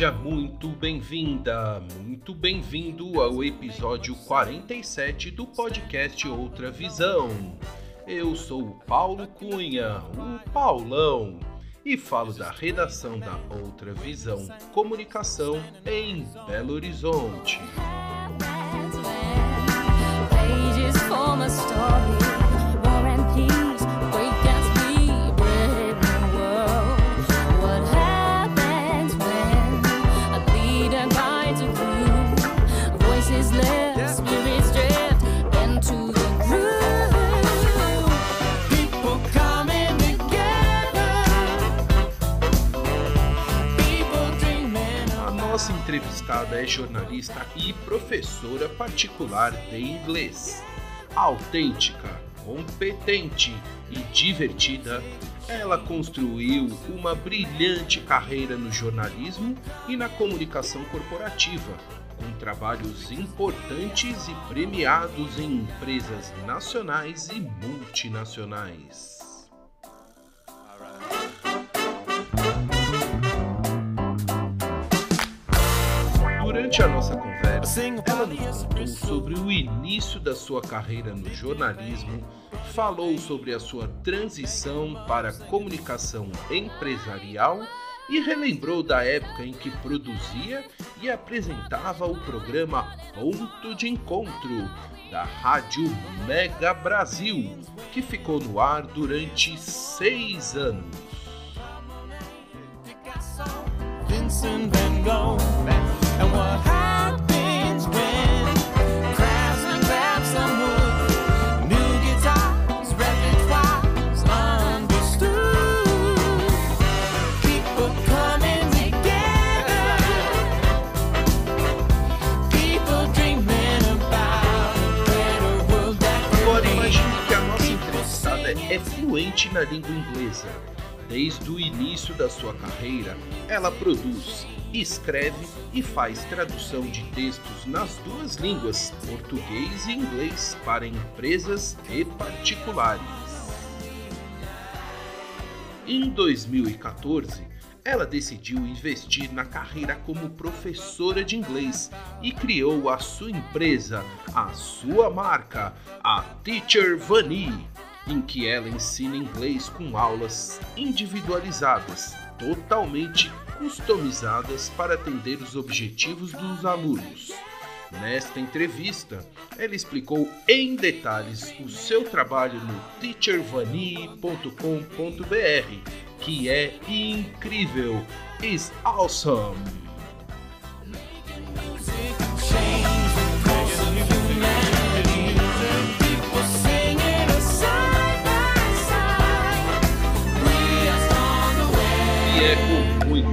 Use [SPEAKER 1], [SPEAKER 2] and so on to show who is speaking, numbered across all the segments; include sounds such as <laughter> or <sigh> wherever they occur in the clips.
[SPEAKER 1] Seja muito bem-vinda, muito bem-vindo ao episódio 47 do podcast Outra Visão. Eu sou o Paulo Cunha, o Paulão, e falo da redação da Outra Visão Comunicação em Belo Horizonte.
[SPEAKER 2] Pages
[SPEAKER 1] entrevistada é jornalista e professora particular de inglês. Autêntica, competente e divertida, ela construiu uma brilhante carreira no jornalismo e na comunicação corporativa, com trabalhos importantes e premiados em empresas nacionais e multinacionais. Durante a nossa conversa, ela nos contou sobre o início da sua carreira no jornalismo, falou sobre a sua transição para a comunicação empresarial e relembrou da época em que produzia e apresentava o programa Ponto de Encontro da Rádio Mega Brasil, que ficou no ar durante seis anos.
[SPEAKER 3] Vincent Van Gogh.
[SPEAKER 1] Desde o início da sua carreira, ela produz, escreve e faz tradução de textos nas duas línguas, português e inglês, para empresas e particulares. Em 2014, ela decidiu investir na carreira como professora de inglês e criou a sua empresa, a sua marca, a Teacher Vani, em que ela ensina inglês com aulas individualizadas, totalmente customizadas para atender os objetivos dos alunos. Nesta entrevista, ela explicou em detalhes o seu trabalho no teachervani.com.br, que é incrível, is awesome.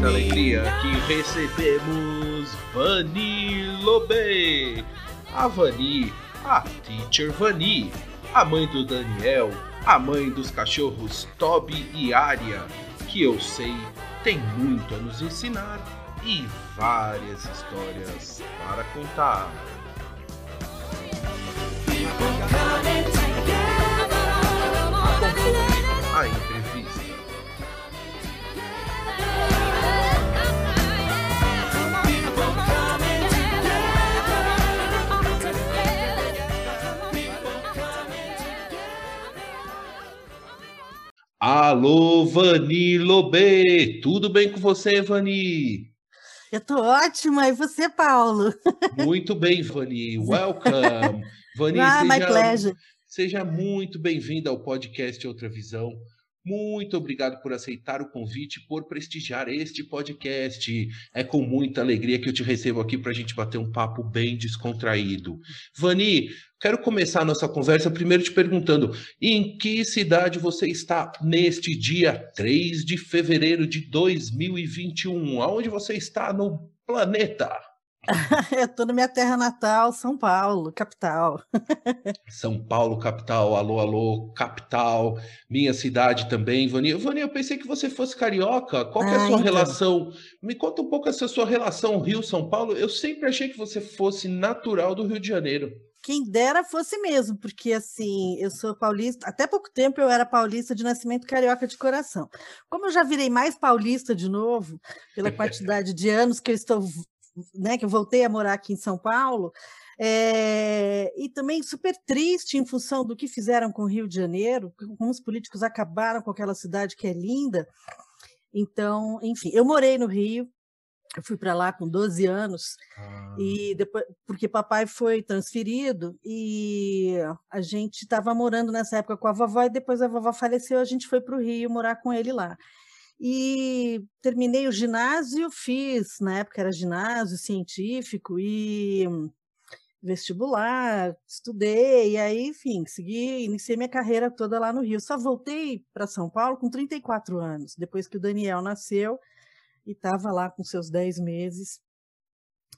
[SPEAKER 1] Muita alegria que recebemos Vani Lobé. A Vani, a Teacher Vani, a mãe do Daniel, a mãe dos cachorros Toby e Aria, que eu sei tem muito a nos ensinar e várias histórias para contar. A entrevista. Alô, Vani Lobê! Tudo bem com você, Vani?
[SPEAKER 4] Eu tô ótima, e você, Paulo?
[SPEAKER 1] Muito bem, Vani. Welcome. <laughs> Vani,
[SPEAKER 4] ah, my
[SPEAKER 1] seja,
[SPEAKER 4] pleasure.
[SPEAKER 1] seja muito bem-vinda ao podcast Outra Visão. Muito obrigado por aceitar o convite, por prestigiar este podcast. É com muita alegria que eu te recebo aqui para a gente bater um papo bem descontraído. Vani, quero começar a nossa conversa primeiro te perguntando: em que cidade você está neste dia 3 de fevereiro de 2021? Aonde você está no planeta? <laughs>
[SPEAKER 4] Eu estou na minha terra natal, São Paulo, capital. <laughs>
[SPEAKER 1] São Paulo, capital, alô, alô, capital, minha cidade também, Vani. Vani, eu pensei que você fosse carioca. Qual é a
[SPEAKER 4] Ah,
[SPEAKER 1] sua
[SPEAKER 4] então.
[SPEAKER 1] relação? Me conta um pouco essa sua relação Rio-São Paulo. Eu sempre achei que você fosse natural do Rio de Janeiro.
[SPEAKER 4] Quem dera fosse mesmo, porque assim, eu sou paulista, até pouco tempo eu era paulista de nascimento carioca de coração. Como eu já virei mais paulista de novo, pela quantidade de anos que eu estou, né, que eu voltei a morar aqui em São Paulo, é, e também super triste em função do que fizeram com o Rio de Janeiro, como os políticos acabaram com aquela cidade que é linda. Então, enfim, eu morei no Rio, eu fui para lá com 12 anos, e depois, porque papai foi transferido e a gente estava morando nessa época com a vovó e depois a vovó faleceu, a gente foi para o Rio morar com ele lá. E terminei o ginásio, fiz, na época era ginásio científico e vestibular, estudei, e aí, enfim, segui, iniciei minha carreira toda lá no Rio. Só voltei para São Paulo com 34 anos, depois que o Daniel nasceu e estava lá com seus 10 meses.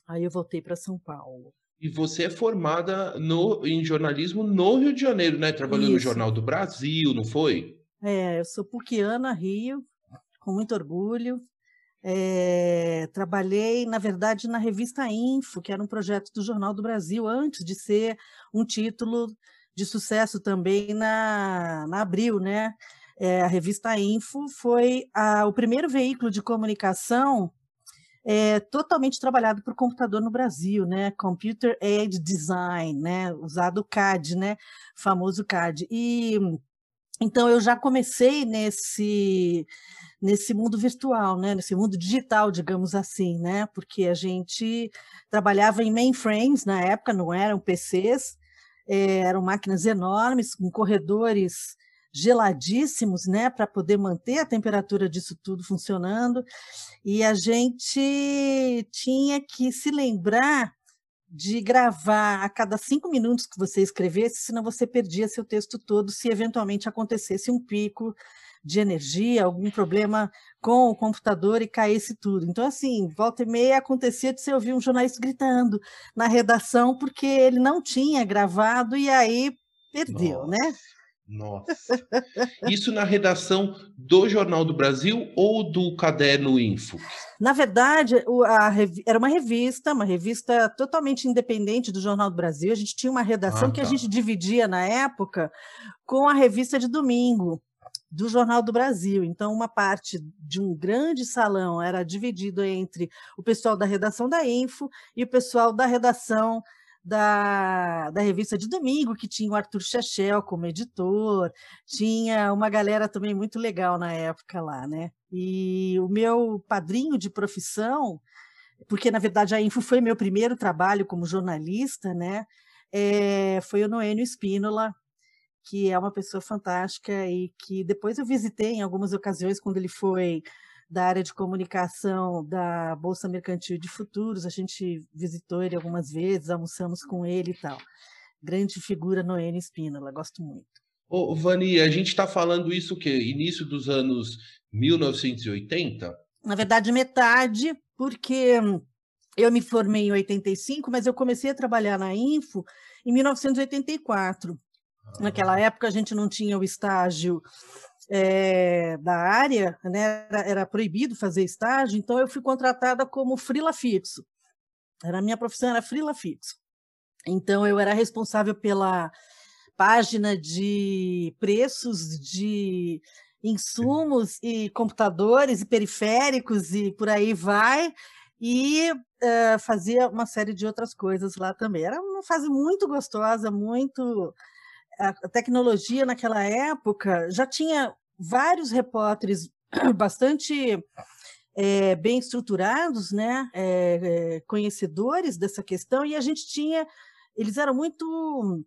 [SPEAKER 4] Aí eu voltei para São Paulo.
[SPEAKER 1] E você é formada no, em jornalismo no Rio de Janeiro, né? Trabalhou no
[SPEAKER 4] Isso.
[SPEAKER 1] Jornal do Brasil, não foi?
[SPEAKER 4] É, eu sou puquiana, Rio, com muito orgulho. É, trabalhei, na verdade, na revista Info, que era um projeto do Jornal do Brasil, antes de ser um título de sucesso também na, na Abril, né? É, a revista Info foi a- o primeiro veículo de comunicação é, totalmente trabalhado por computador no Brasil, né? Computer Aided Design, né? Usado o CAD, né? Famoso CAD. E então eu já comecei nesse nesse mundo virtual, né? Nesse mundo digital, digamos assim, né? Porque a gente trabalhava em mainframes na época, não eram PCs, eh, eram máquinas enormes com corredores geladíssimos, né, para poder manter a temperatura disso tudo funcionando. E a gente tinha que se lembrar de gravar a cada cinco minutos que você escrevesse, senão você perdia seu texto todo se eventualmente acontecesse um pico de energia, algum problema com o computador e caísse tudo. Então, assim, volta e meia acontecia de você ouvir um jornalista gritando na redação porque ele não tinha gravado e aí perdeu,
[SPEAKER 1] Nossa.
[SPEAKER 4] né?
[SPEAKER 1] Nossa. Isso na redação do Jornal do Brasil ou do Caderno Info?
[SPEAKER 4] Na verdade, a era uma revista, uma revista totalmente independente do Jornal do Brasil. A gente tinha uma redação
[SPEAKER 1] Ah,
[SPEAKER 4] que a
[SPEAKER 1] tá.
[SPEAKER 4] gente dividia na época com a revista de domingo do Jornal do Brasil. Então, uma parte de um grande salão era dividido entre o pessoal da redação da Info e o pessoal da redação da, da revista de domingo, que tinha o Arthur Chechel como editor, tinha uma galera também muito legal na época lá, né? E o meu padrinho de profissão, porque na verdade a Info foi meu primeiro trabalho como jornalista, né? É, foi o Noênio Espínola, que é uma pessoa fantástica e que depois eu visitei em algumas ocasiões quando ele foi da área de comunicação da Bolsa Mercantil de Futuros. A gente visitou ele algumas vezes, almoçamos com ele e tal. Grande figura Noênio Espínola, gosto muito.
[SPEAKER 1] Ô, Vani, a gente está falando isso o quê? Início dos anos 1980?
[SPEAKER 4] Na verdade, metade, porque eu me formei em 85, mas eu comecei a trabalhar na Info em 1984. Naquela época a gente não tinha o estágio eh, da área, né? Era, era proibido fazer estágio, então eu fui contratada como frila fixo. Era a minha profissão era frila fixo. Então eu era responsável pela página de preços de insumos e computadores e periféricos e por aí vai e eh, fazia uma série de outras coisas lá também. Era uma fase muito gostosa, muito a tecnologia naquela época já tinha vários repórteres <clears throat> bastante eh, bem estruturados, né, eh, conhecedores dessa questão, e a gente tinha, eles eram muito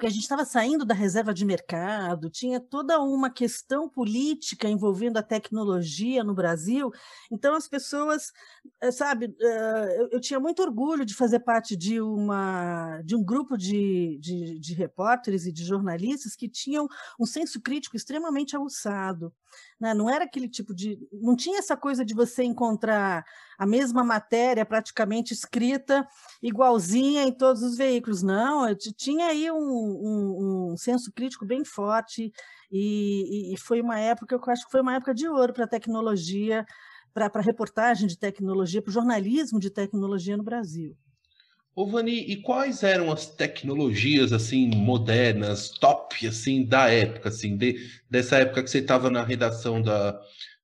[SPEAKER 4] porque a gente estava saindo da reserva de mercado, tinha toda uma questão política envolvendo a tecnologia no Brasil. Então, as pessoas, eh, sabe, eh, eu, tinha muito orgulho de fazer parte de, uma, de um grupo de, de, de repórteres e de jornalistas que tinham um senso crítico extremamente aguçado. Né? Não era aquele tipo de. Não tinha essa coisa de você encontrar a mesma matéria praticamente escrita igualzinha em todos os veículos. Não, eu tinha aí um, um- um senso crítico bem forte e, e- e foi uma época, eu acho que foi uma época de ouro para a tecnologia, para a reportagem de tecnologia, para o jornalismo de tecnologia no Brasil.
[SPEAKER 1] Ô, Vani, e quais eram as tecnologias assim modernas, top assim da época, assim, de- dessa época que você estava na redação da,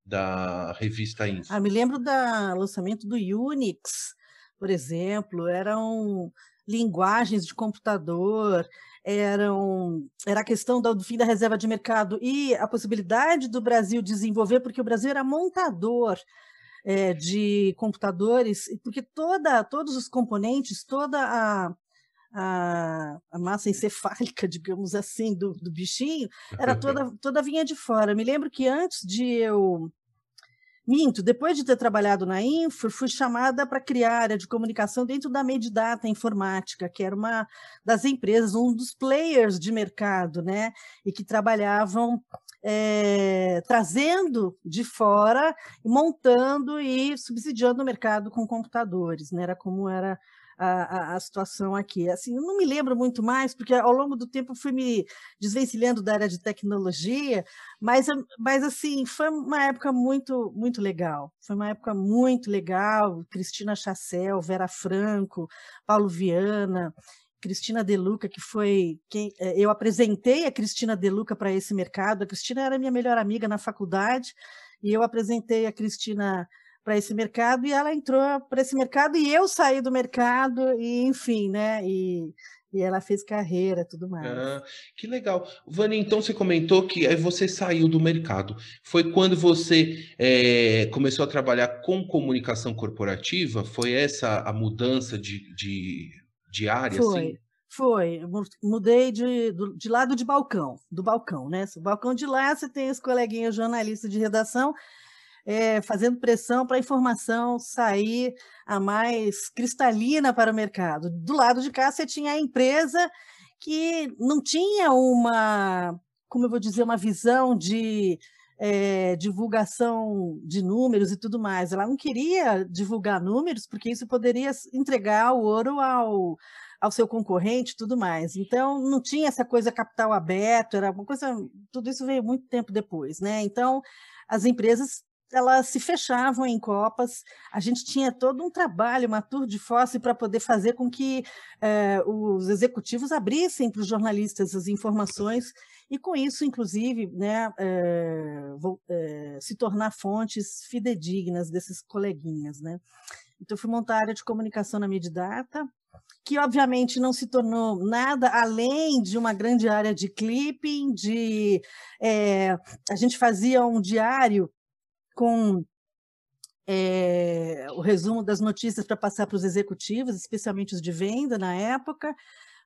[SPEAKER 1] da revista Info?
[SPEAKER 4] Ah, me lembro do lançamento do Unix, por exemplo, eram linguagens de computador, eram, era a questão do fim da reserva de mercado e a possibilidade do Brasil desenvolver, porque o Brasil era montador eh, de computadores, porque toda, todos os componentes, toda a, a, a massa encefálica, <laughs> digamos assim, do, do bichinho, era toda, toda vinha de fora. Me lembro que antes de eu Minto, depois de ter trabalhado na Info, fui chamada para criar a área de comunicação dentro da Medidata Informática, que era uma das empresas, um dos players de mercado, né? E que trabalhavam eh, trazendo de fora, montando e subsidiando o mercado com computadores, né? Era como era a, a, a situação aqui. Assim, eu não me lembro muito mais, porque ao longo do tempo fui me desvencilhando da área de tecnologia, mas, mas assim, foi uma época muito, muito legal. Foi uma época muito legal. Cristina Chassel, Vera Franco, Paulo Viana, Cristina De Luca, que foi quem eh, eu apresentei a Cristina De Luca para esse mercado. A Cristina era minha melhor amiga na faculdade e eu apresentei a Cristina para esse mercado e ela entrou para esse mercado e eu saí do mercado e enfim, né? E, e ela fez carreira, tudo mais.
[SPEAKER 1] Ah, que legal. Vani, então você comentou que aí você saiu do mercado. Foi quando você eh, começou a trabalhar com comunicação corporativa? Foi essa a mudança de, de, de área,
[SPEAKER 4] Foi,
[SPEAKER 1] assim?
[SPEAKER 4] foi. Mudei de, de lado de balcão, do balcão, né? O balcão de lá você tem os coleguinhas jornalistas de redação eh, fazendo pressão para a informação sair a mais cristalina para o mercado. Do lado de cá você tinha a empresa que não tinha uma, como eu vou dizer, uma visão de eh, divulgação de números e tudo mais. Ela não queria divulgar números porque isso poderia entregar o ouro ao ao seu concorrente e tudo mais. Então, não tinha essa coisa capital aberto, era uma coisa, tudo isso veio muito tempo depois, né? Então, as empresas elas se fechavam em copas, a gente tinha todo um trabalho, uma tour de force para poder fazer com que eh, os executivos abrissem para os jornalistas as informações e com isso, inclusive, né, eh, vou- eh, se tornar fontes fidedignas desses coleguinhas, né? Então, fui montar a área de comunicação na Medidata, que obviamente não se tornou nada além de uma grande área de clipping, de eh, a gente fazia um diário com eh, o resumo das notícias para passar para os executivos, especialmente os de venda na época,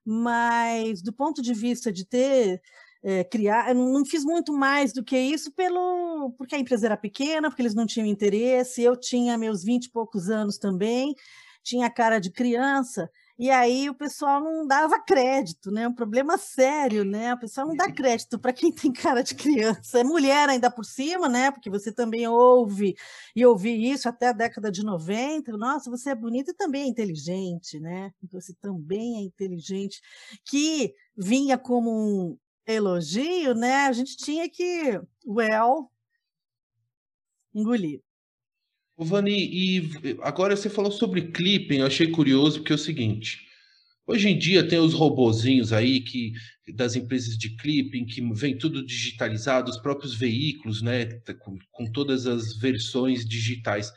[SPEAKER 4] mas do ponto de vista de ter eh, criar, eu não não fiz muito mais do que isso pelo porque a empresa era pequena, porque eles não tinham interesse, eu tinha meus vinte e poucos anos também, tinha cara de criança, e aí o pessoal não dava crédito, né? Um problema sério, né? O pessoal não dá crédito para quem tem cara de criança. É mulher ainda por cima, né? Porque você também ouve e ouvi isso até a década de 90. Nossa, você é bonita e também é inteligente, né? Você também é inteligente. Que vinha como um elogio, né? A gente tinha que, well, engolir.
[SPEAKER 1] Vani, e agora você falou sobre clipping, eu achei curioso porque é o seguinte, hoje em dia tem os robozinhos aí que das empresas de clipping que vem tudo digitalizado, os próprios veículos, né, tá com, com todas as versões digitais.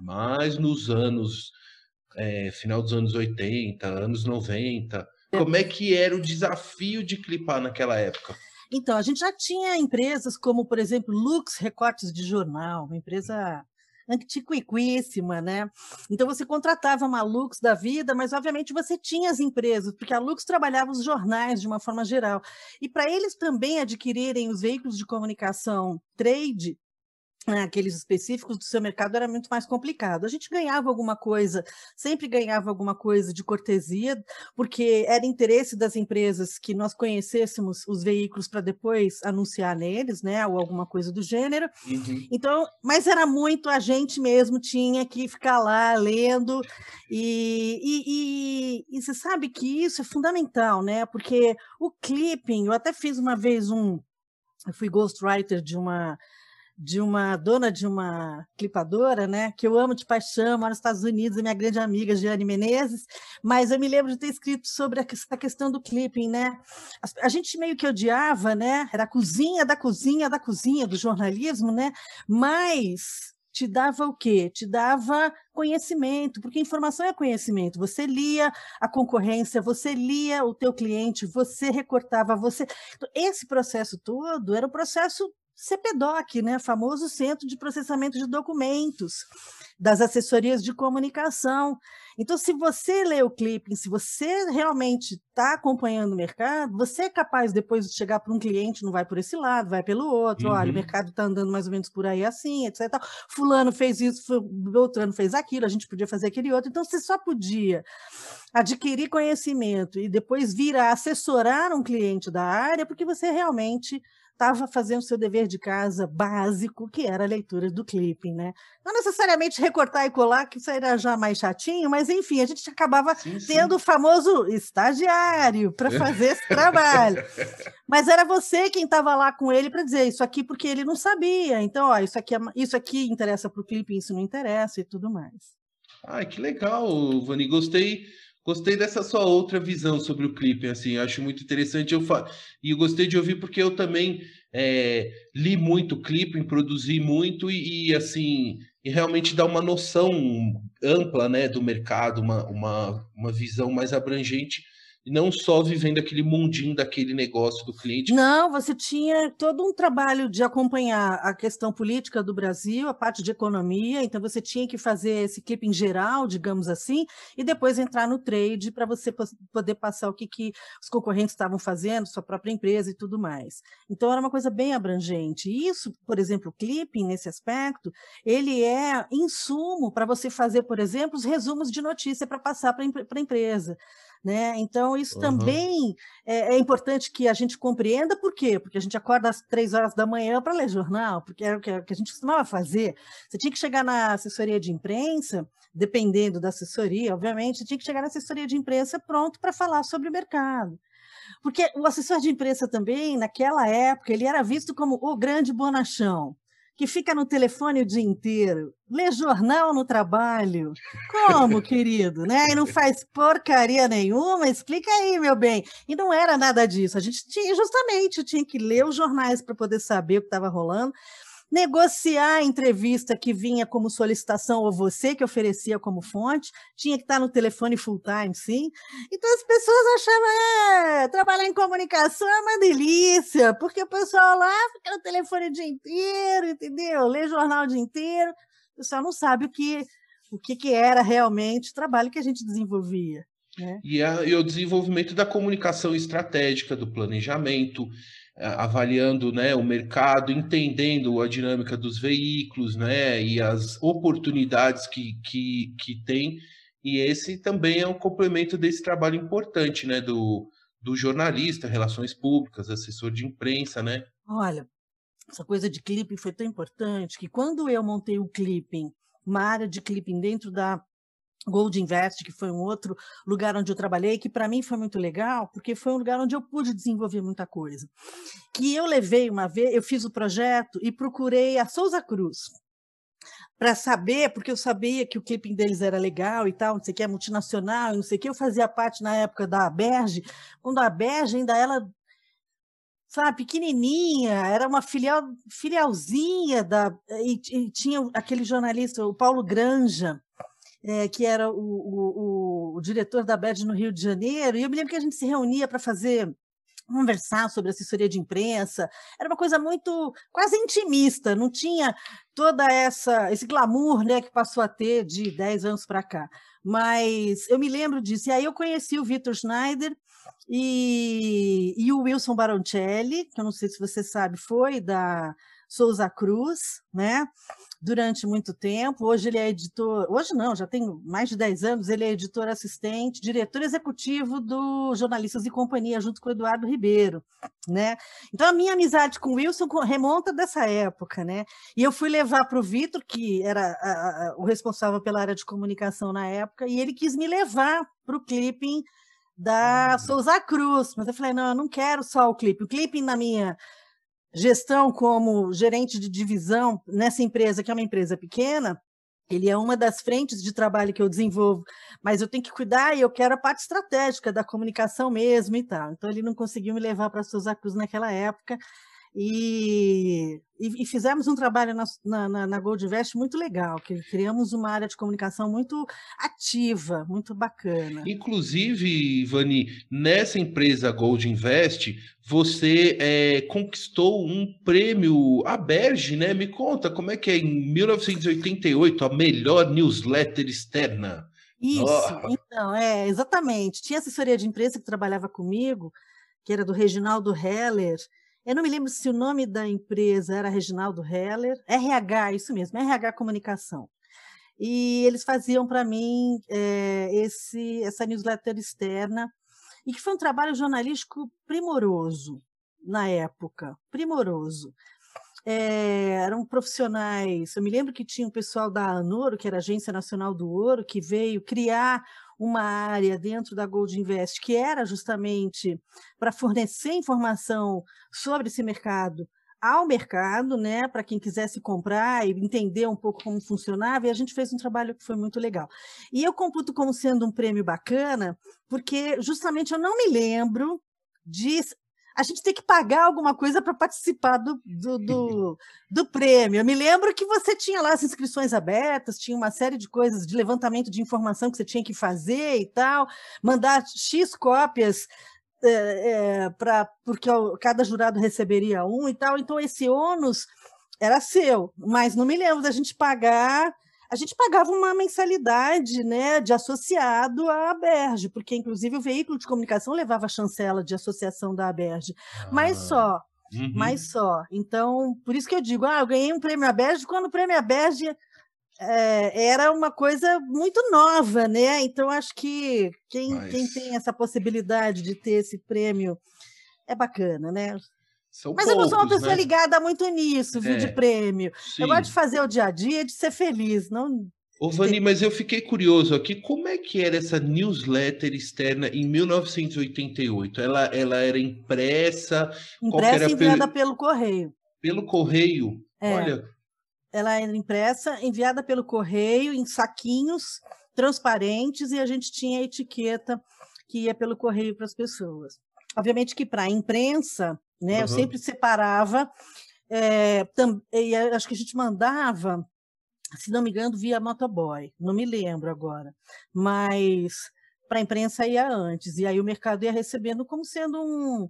[SPEAKER 1] Mas nos anos, é, final dos anos 80, anos 90, como é que era o desafio de clipar naquela época?
[SPEAKER 4] Então, a gente já tinha empresas como, por exemplo, Lux Recortes de Jornal, uma empresa antiquíssima, né? Então você contratava Lux da vida, mas obviamente você tinha as empresas, porque a Lux trabalhava os jornais de uma forma geral. E para eles também adquirirem os veículos de comunicação trade, né, aqueles específicos do seu mercado era muito mais complicado. A gente ganhava alguma coisa, sempre ganhava alguma coisa de cortesia, porque era interesse das empresas que nós conhecêssemos os veículos para depois anunciar neles, né, ou alguma coisa do gênero.
[SPEAKER 1] Uhum.
[SPEAKER 4] Então, mas era muito a gente mesmo tinha que ficar lá lendo e, e, e, e você sabe que isso é fundamental, né? Porque o clipping, eu até fiz uma vez um, eu fui ghostwriter de uma de uma dona de uma clipadora, né, que eu amo de paixão, mora nos Estados Unidos, é minha grande amiga, Giane Menezes, mas eu me lembro de ter escrito sobre a essa questão do clipping, né? As- A gente meio que odiava, né? Era a cozinha da cozinha da cozinha do jornalismo, né? Mas te dava o quê? Te dava conhecimento, porque informação é conhecimento. Você lia a concorrência, você lia o teu cliente, você recortava, você... Então, Esse processo todo era o processo CPDOC, né? famoso Centro de Processamento de Documentos, das assessorias de comunicação. Então, se você lê o clipping, se você realmente está acompanhando o mercado, você é capaz depois de chegar para um cliente, não vai por esse lado, vai pelo outro, olha, o
[SPEAKER 1] Uhum.
[SPEAKER 4] mercado está andando mais ou menos por aí assim, etc. Fulano fez isso, Beltrano fez aquilo, a gente podia fazer aquele outro. Então, você só podia adquirir conhecimento e depois vir a assessorar um cliente da área, porque você realmente estava fazendo seu dever de casa básico, que era a leitura do clipping, né? Não necessariamente recortar e colar, que isso era já mais chatinho, mas enfim, a gente acabava
[SPEAKER 1] Sim, sim.
[SPEAKER 4] tendo o famoso estagiário para fazer esse trabalho. <laughs> Mas era você quem estava lá com ele para dizer isso aqui porque ele não sabia. Então, ó, isso aqui, é isso aqui interessa para o clipe, isso não interessa e tudo mais.
[SPEAKER 1] Ai, que legal, Vani. Gostei, gostei dessa sua outra visão sobre o clipe, assim, acho muito interessante. Eu fa... E eu gostei de ouvir porque eu também é, li muito clipe, produzi muito e, e, assim, e realmente dá uma noção ampla, né, do mercado, uma, uma, uma visão mais abrangente, e não só vivendo aquele mundinho daquele negócio do cliente.
[SPEAKER 4] Não, você tinha todo um trabalho de acompanhar a questão política do Brasil, a parte de economia, então você tinha que fazer esse clipe em geral, digamos assim, e depois entrar no trade para você poder passar o que, que os concorrentes estavam fazendo, sua própria empresa e tudo mais. Então era uma coisa bem abrangente. Isso, por exemplo, o clipping, nesse aspecto, ele é insumo para você fazer, por exemplo, os resumos de notícia para passar para a empresa. Né? Então, isso
[SPEAKER 1] Aham.
[SPEAKER 4] também é, é importante que a gente compreenda por quê? Porque a gente acorda às três horas da manhã para ler jornal, porque era o que, o que a gente costumava fazer. Você tinha que chegar na assessoria de imprensa, dependendo da assessoria, obviamente, você tinha que chegar na assessoria de imprensa pronto para falar sobre o mercado. Porque o assessor de imprensa também, naquela época, ele era visto como o grande bonachão, que fica no telefone o dia inteiro, lê jornal no trabalho. Como, <laughs> querido? Né? E não faz porcaria nenhuma? Explica aí, meu bem. E não era nada disso. A gente tinha, justamente, tinha que ler os jornais para poder saber o que estava rolando negociar a entrevista que vinha como solicitação ou você que oferecia como fonte, tinha que estar no telefone full time, sim. Então as pessoas achavam, é, trabalhar em comunicação é uma delícia, porque o pessoal lá fica no telefone o dia inteiro, entendeu? Lê jornal o dia inteiro, o pessoal não sabe o que, o que, que era realmente o trabalho que a gente desenvolvia. Né?
[SPEAKER 1] E, a- e o desenvolvimento da comunicação estratégica, do planejamento, avaliando né, o mercado, entendendo a dinâmica dos veículos né, e as oportunidades que, que, que tem. E esse também é um complemento desse trabalho importante né, do, do jornalista, relações públicas, assessor de imprensa, né?
[SPEAKER 4] Olha, essa coisa de clipping foi tão importante que quando eu montei o clipping, uma área de clipping dentro da Gold Invest, que foi um outro lugar onde eu trabalhei, que para mim foi muito legal, porque foi um lugar onde eu pude desenvolver muita coisa. Que eu levei uma vez, eu fiz o projeto e procurei a Souza Cruz para saber, porque eu sabia que o clipping deles era legal e tal, não sei o que, é multinacional, não sei o que, eu fazia parte na época da Berge, quando a Berge ainda ela sabe, pequenininha, era uma filial, filialzinha da e, e tinha aquele jornalista, o Paulo Granja, é, que era o, o, o, diretor da BED no Rio de Janeiro, e eu me lembro que a gente se reunia para fazer conversar sobre assessoria de imprensa. Era uma coisa muito quase intimista, não tinha toda essa esse glamour, né, que passou a ter de 10 anos para cá. Mas eu me lembro disso. E aí eu conheci o Vitor Schneider e, e o Wilson Baroncelli, que eu não sei se você sabe, foi da Souza Cruz, né? Durante muito tempo. Hoje ele é editor, hoje não, já tem mais de 10 anos, ele é editor assistente, diretor executivo do Jornalistas e Companhia, junto com o Eduardo Ribeiro, né? Então a minha amizade com o Wilson remonta dessa época, né? E eu fui levar para o Vitor, que era a- a- o responsável pela área de comunicação na época, e ele quis me levar para o clipping da Souza Cruz. Mas eu falei, não, eu não quero só o clipe. O clipe na minha gestão como gerente de divisão nessa empresa, que é uma empresa pequena, ele é uma das frentes de trabalho que eu desenvolvo, mas eu tenho que cuidar e eu quero a parte estratégica da comunicação mesmo e tal. Então ele não conseguiu me levar para a Souza Cruz naquela época. E, e, e fizemos um trabalho na, na, na, na Gold Invest muito legal, que criamos uma área de comunicação muito ativa, muito bacana.
[SPEAKER 1] Inclusive, Ivani, nessa empresa Gold Invest, você é, conquistou um prêmio Aberge, né? Me conta como é que é em 1988 a melhor newsletter externa.
[SPEAKER 4] Isso,
[SPEAKER 1] Ó.
[SPEAKER 4] então, é, exatamente. Tinha assessoria de imprensa que trabalhava comigo, que era do Reginaldo Heller. Eu não me lembro se o nome da empresa era Reginaldo Heller. RH, isso mesmo, RH Comunicação. E eles faziam para mim é, esse, essa newsletter externa, e que foi um trabalho jornalístico primoroso na época, primoroso. É, eram profissionais. Eu me lembro que tinha o pessoal da ANORO, que era a Agência Nacional do Ouro, que veio criar uma área dentro da Gold Invest que era justamente para fornecer informação sobre esse mercado ao mercado, né, para quem quisesse comprar e entender um pouco como funcionava, e a gente fez um trabalho que foi muito legal. E eu computo como sendo um prêmio bacana, porque justamente eu não me lembro de a gente tem que pagar alguma coisa para participar do, do, do, do, prêmio. Eu me lembro que você tinha lá as inscrições abertas, tinha uma série de coisas de levantamento de informação que você tinha que fazer e tal, mandar X cópias é, é, para porque cada jurado receberia um e tal. Então, esse ônus era seu, mas não me lembro da gente pagar a gente pagava uma mensalidade né, de associado à Aberge, porque inclusive o veículo de comunicação levava a chancela de associação da Aberge, ah, mas só, uhum. mas só. Então, por isso que eu digo, ah, eu ganhei um prêmio Aberge quando o prêmio Aberge é, era uma coisa muito nova, né? Então, acho que quem, mas... quem tem essa possibilidade de ter esse prêmio é bacana, né?
[SPEAKER 1] São
[SPEAKER 4] Mas
[SPEAKER 1] poucos,
[SPEAKER 4] eu não sou uma pessoa
[SPEAKER 1] né?
[SPEAKER 4] ligada muito nisso, viu,
[SPEAKER 1] É,
[SPEAKER 4] de prêmio.
[SPEAKER 1] sim.
[SPEAKER 4] Eu gosto de fazer o dia a dia, de ser feliz, não
[SPEAKER 1] Ô, Vani, mas eu fiquei curioso aqui, como é que era essa newsletter externa em 1988? Ela, ela era impressa?
[SPEAKER 4] Impressa
[SPEAKER 1] era
[SPEAKER 4] e enviada
[SPEAKER 1] pelo-
[SPEAKER 4] pelo correio.
[SPEAKER 1] Pelo correio?
[SPEAKER 4] É.
[SPEAKER 1] Olha,
[SPEAKER 4] Ela era impressa, enviada pelo correio em saquinhos transparentes e a gente tinha a etiqueta que ia pelo correio para as pessoas. Obviamente que para a imprensa, né, eu
[SPEAKER 1] Uhum.
[SPEAKER 4] sempre separava, é, tam- e acho que a gente mandava, se não me engano, via motoboy, não me lembro agora, mas para a imprensa ia antes, e aí o mercado ia recebendo como sendo um,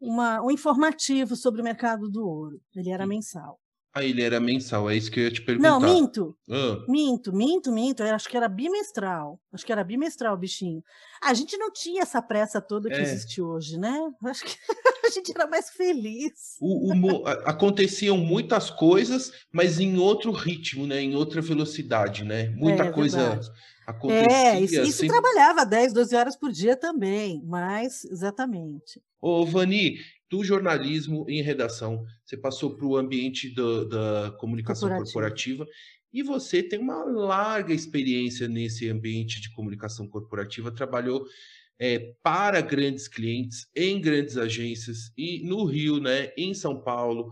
[SPEAKER 4] uma- um informativo sobre o mercado do ouro. Ele era
[SPEAKER 1] Sim.
[SPEAKER 4] mensal.
[SPEAKER 1] Ah, ele era mensal, é isso que eu ia te perguntar.
[SPEAKER 4] Não, minto,
[SPEAKER 1] Ah,
[SPEAKER 4] Minto, minto, minto. Eu acho que era bimestral. Acho que era bimestral, bichinho. A gente não tinha essa pressa toda que
[SPEAKER 1] É.
[SPEAKER 4] existe hoje, né? Acho que <laughs> a gente era mais feliz.
[SPEAKER 1] o- o aconteciam muitas coisas, mas em outro ritmo, né? Em outra velocidade, né? Muita
[SPEAKER 4] É,
[SPEAKER 1] coisa
[SPEAKER 4] verdade.
[SPEAKER 1] acontecia.
[SPEAKER 4] É, isso, isso
[SPEAKER 1] sempre-
[SPEAKER 4] trabalhava 10, 12 horas por dia também, mas exatamente.
[SPEAKER 1] Ô, Vani, do jornalismo em redação, você passou para o ambiente da, da comunicação
[SPEAKER 4] Corporativa.
[SPEAKER 1] corporativa e você tem uma larga experiência nesse ambiente de comunicação corporativa, trabalhou é, para grandes clientes, em grandes agências e no Rio, né, em São Paulo,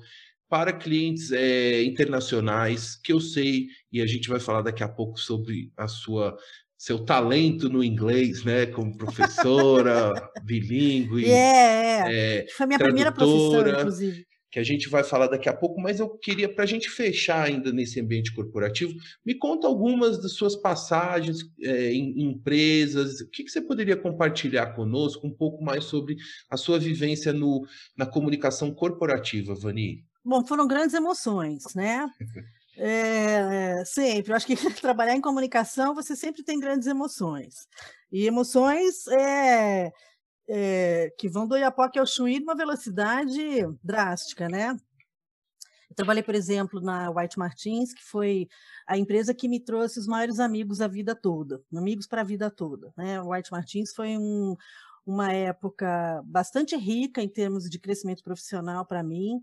[SPEAKER 1] para clientes é, internacionais, que eu sei, e a gente vai falar daqui a pouco sobre a sua seu talento no inglês, né, como professora <laughs> bilíngue.
[SPEAKER 4] É, é.
[SPEAKER 1] É,
[SPEAKER 4] Foi minha primeira profissão,
[SPEAKER 1] tradutora.
[SPEAKER 4] inclusive.
[SPEAKER 1] que a gente vai falar daqui a pouco, mas eu queria, para a gente fechar ainda nesse ambiente corporativo, me conta algumas das suas passagens é, em empresas. O que, que, você poderia compartilhar conosco um pouco mais sobre a sua vivência no, na comunicação corporativa, Vani?
[SPEAKER 4] Bom, foram grandes emoções, né? <laughs> É, sempre. Eu acho que <laughs> trabalhar em comunicação você sempre tem grandes emoções. E emoções é, é, que vão do Iapoque ao Chuí numa velocidade drástica, né? Eu trabalhei, por exemplo, na White Martins, que foi a empresa que me trouxe os maiores amigos a vida toda, amigos para a vida toda. Né? White Martins foi um, uma época bastante rica em termos de crescimento profissional para mim.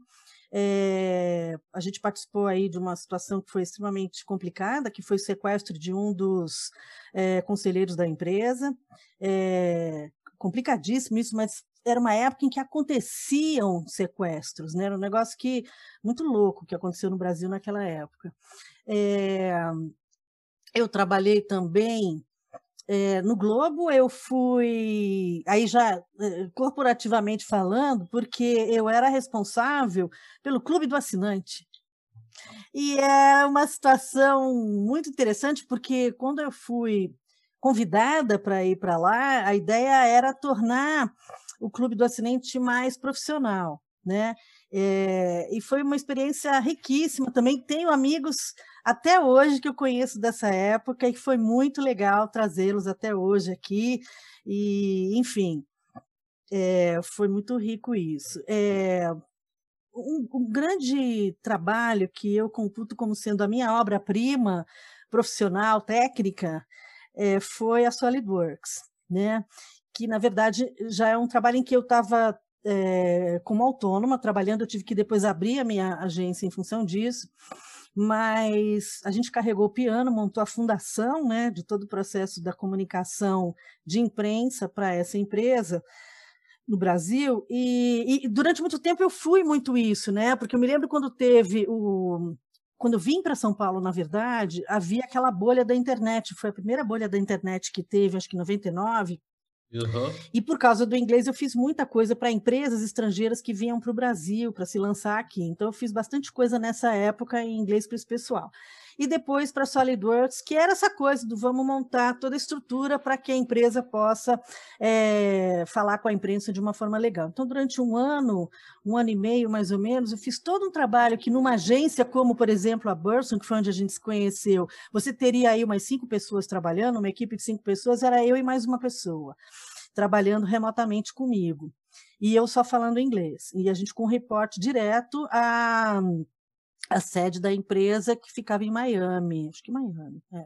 [SPEAKER 4] É, a gente participou aí de uma situação que foi extremamente complicada, que foi o sequestro de um dos é, conselheiros da empresa. É, complicadíssimo isso, mas era uma época em que aconteciam sequestros, né? Era um negócio que muito louco que aconteceu no Brasil naquela época. Eu trabalhei também é, no Globo, eu fui aí já corporativamente falando, porque eu era responsável pelo clube do assinante. E é uma situação muito interessante, porque quando eu fui convidada para ir para lá, a ideia era tornar o Clube do Assinante mais profissional, né? É, e foi uma experiência riquíssima. Também tenho amigos até hoje que eu conheço dessa época e foi muito legal trazê-los até hoje aqui. E, enfim, é, foi muito rico isso. É, um, um, grande trabalho que eu computo como sendo a minha obra-prima profissional, técnica, foi a SolidWorks, né? que na verdade já é um trabalho em que eu estava é, como autônoma trabalhando, eu tive que depois abrir a minha agência em função disso, mas a gente carregou o piano, montou a fundação né, de todo o processo da comunicação de imprensa para essa empresa no Brasil, e, e, durante muito tempo eu fui muito isso, né? Porque eu me lembro quando teve o. Quando eu vim para São Paulo, na verdade, havia aquela bolha da internet, foi a primeira bolha da internet que teve, acho que em 99, Uhum. E por causa do inglês, eu fiz muita coisa para empresas estrangeiras que vinham para o Brasil para se lançar aqui. Então, eu fiz bastante coisa nessa época em inglês para esse pessoal. E depois para SolidWorks, que era essa coisa do vamos montar toda a estrutura para que a empresa possa é, falar com a imprensa de uma forma legal. Então, durante um ano, um ano e meio mais ou menos, eu fiz todo um trabalho que numa agência como, por exemplo, a Burson, que foi onde a gente se conheceu, você teria aí umas cinco pessoas trabalhando, uma equipe de cinco pessoas, era eu e mais uma pessoa trabalhando remotamente comigo. E eu só falando inglês. E a gente com reporte direto à, à sede da empresa que ficava em Miami. Acho que Miami, é.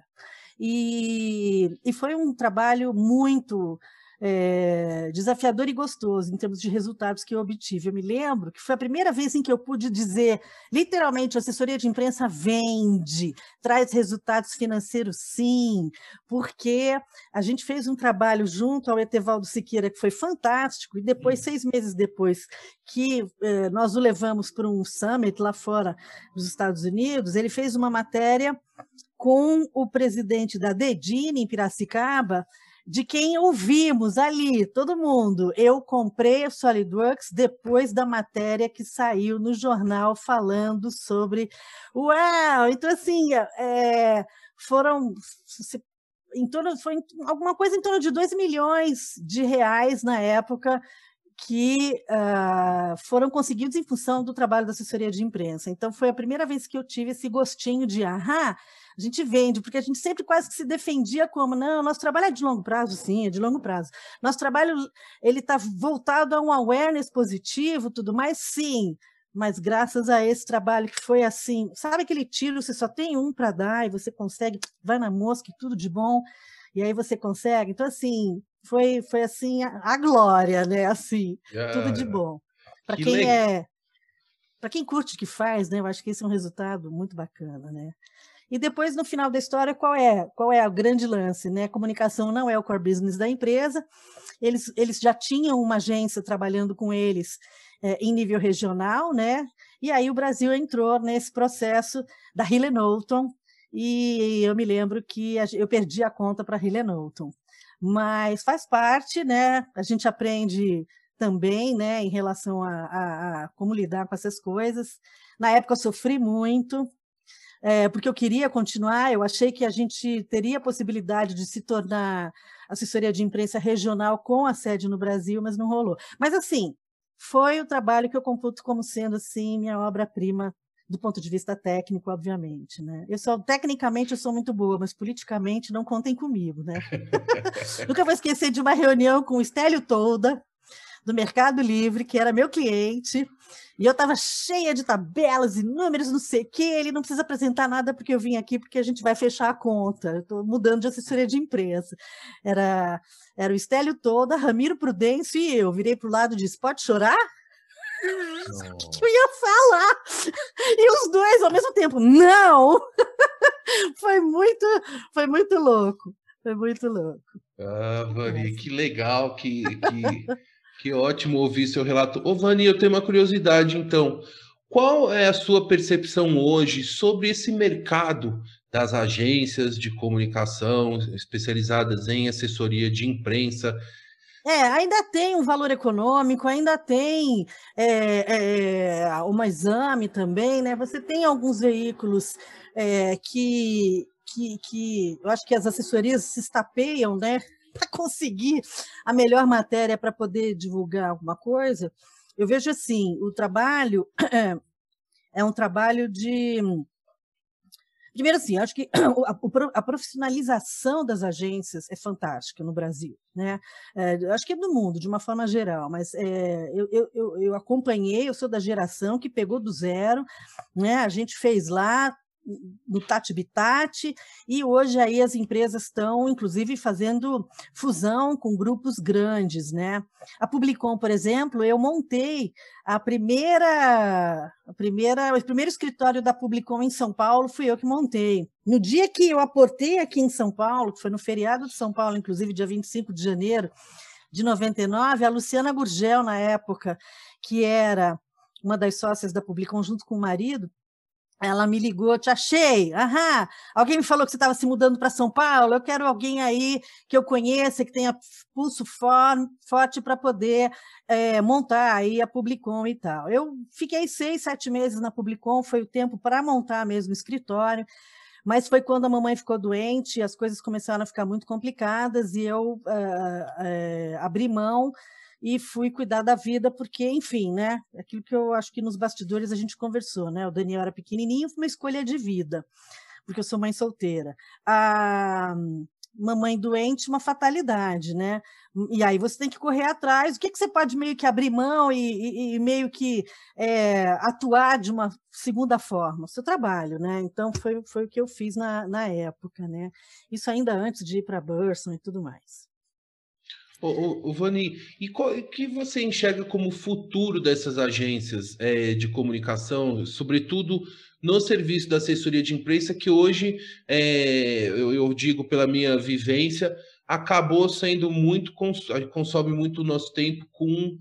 [SPEAKER 4] E, e foi um trabalho muito é, desafiador e gostoso em termos de resultados que eu obtive. Eu me lembro que foi a primeira vez em que eu pude dizer, literalmente, a assessoria de imprensa vende, traz resultados financeiros sim, porque a gente fez um trabalho junto ao Etevaldo Siqueira que foi fantástico, e depois, seis meses depois que eh, nós o levamos para um summit lá fora dos Estados Unidos, ele fez uma matéria com o presidente da Dedine, em Piracicaba, de quem ouvimos ali, todo mundo. Eu comprei o SolidWorks depois da matéria que saiu no jornal falando sobre. Uau! Então, assim, é, foram. Em torno, foi alguma coisa em torno de 2 milhões de reais na época que uh, foram conseguidos em função do trabalho da assessoria de imprensa. Então, foi a primeira vez que eu tive esse gostinho de, ahá, a gente vende, porque a gente sempre quase que se defendia como, não, nosso trabalho é de longo prazo, sim, é de longo prazo. Nosso trabalho, ele está voltado a um awareness positivo, tudo mais, sim, mas graças a esse trabalho que foi assim, sabe aquele tiro, você só tem um para dar e você consegue, vai na mosca e tudo de bom, e aí você consegue. Então, assim, foi, foi assim, a, glória, né, assim, ah, tudo de bom. Para que quem legal. é... Para quem curte o que faz, né, eu acho que esse é um resultado muito bacana, né? E depois, no final da história, qual é, qual é o grande lance? Né? Comunicação não é o core business da empresa, eles, eles já tinham uma agência trabalhando com eles é, em nível regional, né? e aí o Brasil entrou nesse processo da Knowlton, e eu me lembro que eu perdi a conta para a Knowlton. Mas faz parte, né? A gente aprende também, né, em relação a, a, a como lidar com essas coisas. Na época eu sofri muito, é, porque eu queria continuar, eu achei que a gente teria a possibilidade de se tornar assessoria de imprensa regional com a sede no Brasil, mas não rolou. Mas assim, foi o trabalho que eu computo como sendo assim minha obra-prima do ponto de vista técnico, obviamente, né? Eu sou tecnicamente eu sou muito boa, mas politicamente não contem comigo, né? <laughs> Nunca vou esquecer de uma reunião com o Estélio Tolda do Mercado Livre, que era meu cliente, e eu estava cheia de tabelas e números, não sei o quê. Ele não precisa apresentar nada porque eu vim aqui porque a gente vai fechar a conta. Eu estou mudando de assessoria de imprensa. Era, era o Estélio Toda, Ramiro Prudêncio e eu. Virei para o lado e disse: pode chorar? Que <laughs> eu ia falar. E os dois ao mesmo tempo, não! <laughs> foi muito, foi muito louco. Foi muito louco.
[SPEAKER 1] Ah, Vani, que legal, que, que, que ótimo ouvir seu relato. Ô, Vani, eu tenho uma curiosidade, então. Qual é a sua percepção hoje sobre esse mercado das agências de comunicação especializadas em assessoria de imprensa?
[SPEAKER 4] É, ainda tem um valor econômico, ainda tem é, é, uma exame também, né? Você tem alguns veículos é, que, que, que eu acho que as assessorias se estapeiam, né? <laughs> Para conseguir a melhor matéria para poder divulgar alguma coisa. Eu vejo assim, o trabalho <clears throat> é um trabalho de Primeiro, assim, acho que <clears throat> a, profissionalização das agências é fantástica no Brasil, né? É, acho que é do mundo, de uma forma geral, mas é, eu, eu, eu acompanhei, eu sou da geração que pegou do zero, né? A gente fez lá no Tati Bitati, e hoje aí as empresas estão, inclusive, fazendo fusão com grupos grandes, né? A Publicom, por exemplo, eu montei a primeira, a primeira, o primeiro escritório da Publicom em São Paulo, fui eu que montei. No dia que eu aportei aqui em São Paulo, que foi no feriado de São Paulo, inclusive dia 25 de janeiro de 99, a Luciana Gurgel, na época, que era uma das sócias da Publicom junto com o marido, ela me ligou, te achei. Aham. Alguém me falou que você estava se mudando para São Paulo. Eu quero alguém aí que eu conheça, que tenha pulso for, forte para poder é, montar aí a Publicom e tal. Eu fiquei seis, sete meses na Publicom, foi o tempo para montar mesmo o escritório. Mas foi quando a mamãe ficou doente, as coisas começaram a ficar muito complicadas e eu uh, uh, abri mão e fui cuidar da vida, porque, enfim, né? Aquilo que eu acho que nos bastidores a gente conversou, né? O Daniel era pequenininho, foi uma escolha de vida, porque eu sou mãe solteira. A mamãe doente, uma fatalidade, né? E aí você tem que correr atrás. O que, que você pode meio que abrir mão e, e, e meio que é, atuar de uma segunda forma? O seu trabalho, né? Então foi, foi o que eu fiz na, na época, né? Isso ainda antes de ir para a Burson e tudo mais.
[SPEAKER 1] Ô, ô, Vani, e o que você enxerga como futuro dessas agências é, de comunicação, sobretudo no serviço da assessoria de imprensa, que hoje, é, eu, eu, digo pela minha vivência, acabou sendo muito, consome muito o nosso tempo com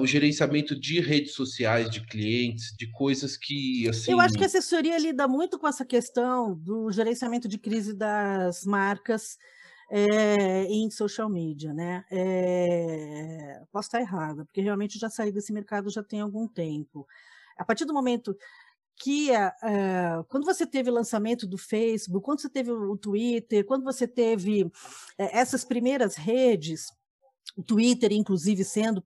[SPEAKER 1] o gerenciamento de redes sociais, de clientes, de coisas que, assim...
[SPEAKER 4] Eu acho que a assessoria lida muito com essa questão do gerenciamento de crise das marcas, é, em social media, né? É, posso estar errada, porque realmente já saí desse mercado já tem algum tempo. A partir do momento que é, quando você teve o lançamento do Facebook, quando você teve o Twitter, quando você teve é, essas primeiras redes, o Twitter, inclusive, sendo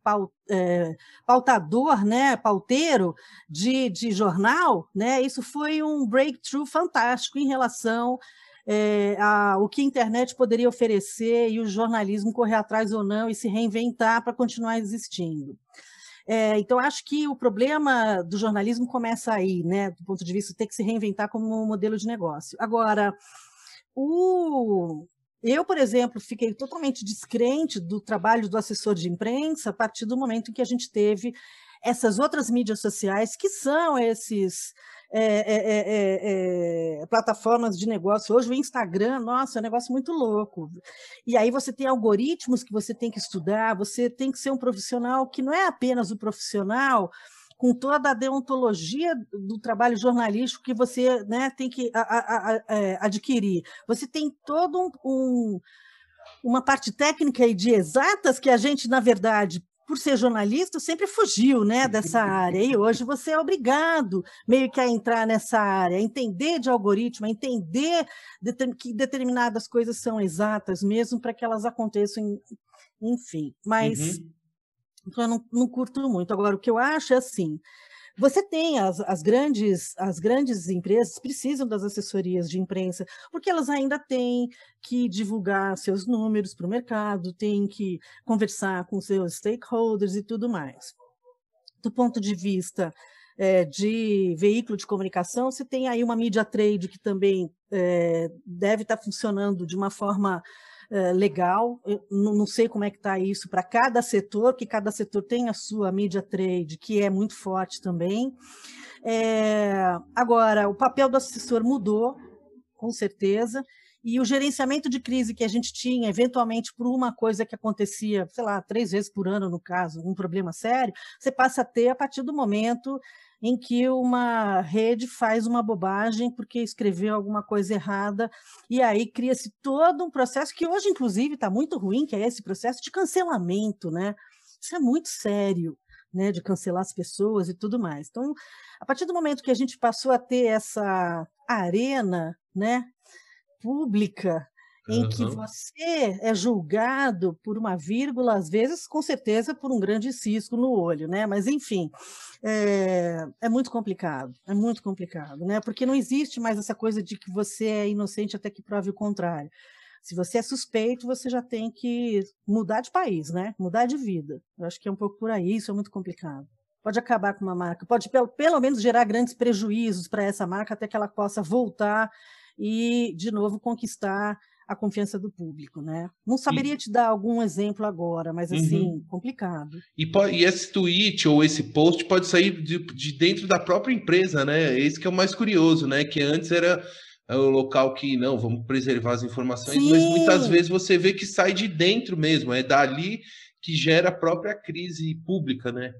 [SPEAKER 4] é, pautador, né, pauteiro de, de jornal, né, isso foi um breakthrough fantástico em relação é, a, o que a internet poderia oferecer e o jornalismo correr atrás ou não e se reinventar para continuar existindo. É, então, acho que o problema do jornalismo começa aí, né, do ponto de vista de ter que se reinventar como um modelo de negócio. Agora, o, eu, por exemplo, fiquei totalmente descrente do trabalho do assessor de imprensa a partir do momento em que a gente teve essas outras mídias sociais, que são esses é é, é, é, é, plataformas de negócio. Hoje o Instagram, nossa, é um negócio muito louco. E aí você tem algoritmos que você tem que estudar, você tem que ser um profissional que não é apenas o profissional com toda a deontologia do trabalho jornalístico que você né, tem que a, a, a, adquirir. Você tem todo um, um, uma parte técnica e de exatas que a gente, na verdade, por ser jornalista, sempre fugiu né, dessa área. E hoje você é obrigado meio que a entrar nessa área, a entender de algoritmo, a entender que determinadas coisas são exatas mesmo para que elas aconteçam, em- enfim. Mas
[SPEAKER 1] Uhum.
[SPEAKER 4] então eu não, não curto muito. Agora, o que eu acho é assim. Você tem as, as grandes as grandes empresas precisam das assessorias de imprensa porque elas ainda têm que divulgar seus números para o mercado, têm que conversar com seus stakeholders e tudo mais. Do ponto de vista eh, de veículo de comunicação, você tem aí uma mídia trade que também eh, deve estar funcionando de uma forma eh, legal. Eu não sei como é que está isso para cada setor, que cada setor tem a sua mídia trade, que é muito forte também. Eh, agora, o papel do assessor mudou, com certeza, e o gerenciamento de crise que a gente tinha, eventualmente por uma coisa que acontecia, sei lá, três vezes por ano, no caso, um problema sério, você passa a ter a partir do momento em que uma rede faz uma bobagem porque escreveu alguma coisa errada, e aí cria-se todo um processo que hoje, inclusive, está muito ruim, que é esse processo de cancelamento, né? Isso é muito sério, né? De cancelar as pessoas e tudo mais. Então, a partir do momento que a gente passou a ter essa arena, né? Pública, em que você é julgado por uma vírgula, às vezes, com certeza, por um grande cisco no olho, né? Mas, enfim, é, é muito complicado, é muito complicado, né? Porque não existe mais essa coisa de que você é inocente até que prove o contrário. Se você é suspeito, você já tem que mudar de país, né? Mudar de vida. Eu acho que é um pouco por aí, isso é muito complicado. Pode acabar com uma marca, pode pelo, pelo menos gerar grandes prejuízos para essa marca até que ela possa voltar e, de novo, conquistar a confiança do público, né? Não saberia te dar algum exemplo agora, mas
[SPEAKER 1] Uhum.
[SPEAKER 4] assim, complicado.
[SPEAKER 1] E, e esse tweet ou esse post pode sair de, de dentro da própria empresa, né? Esse que é o mais curioso, né? Que antes era é, o local que, não, vamos preservar as informações, mas muitas
[SPEAKER 4] Sim.
[SPEAKER 1] vezes você vê que sai de dentro mesmo, é dali que gera a própria crise pública, né?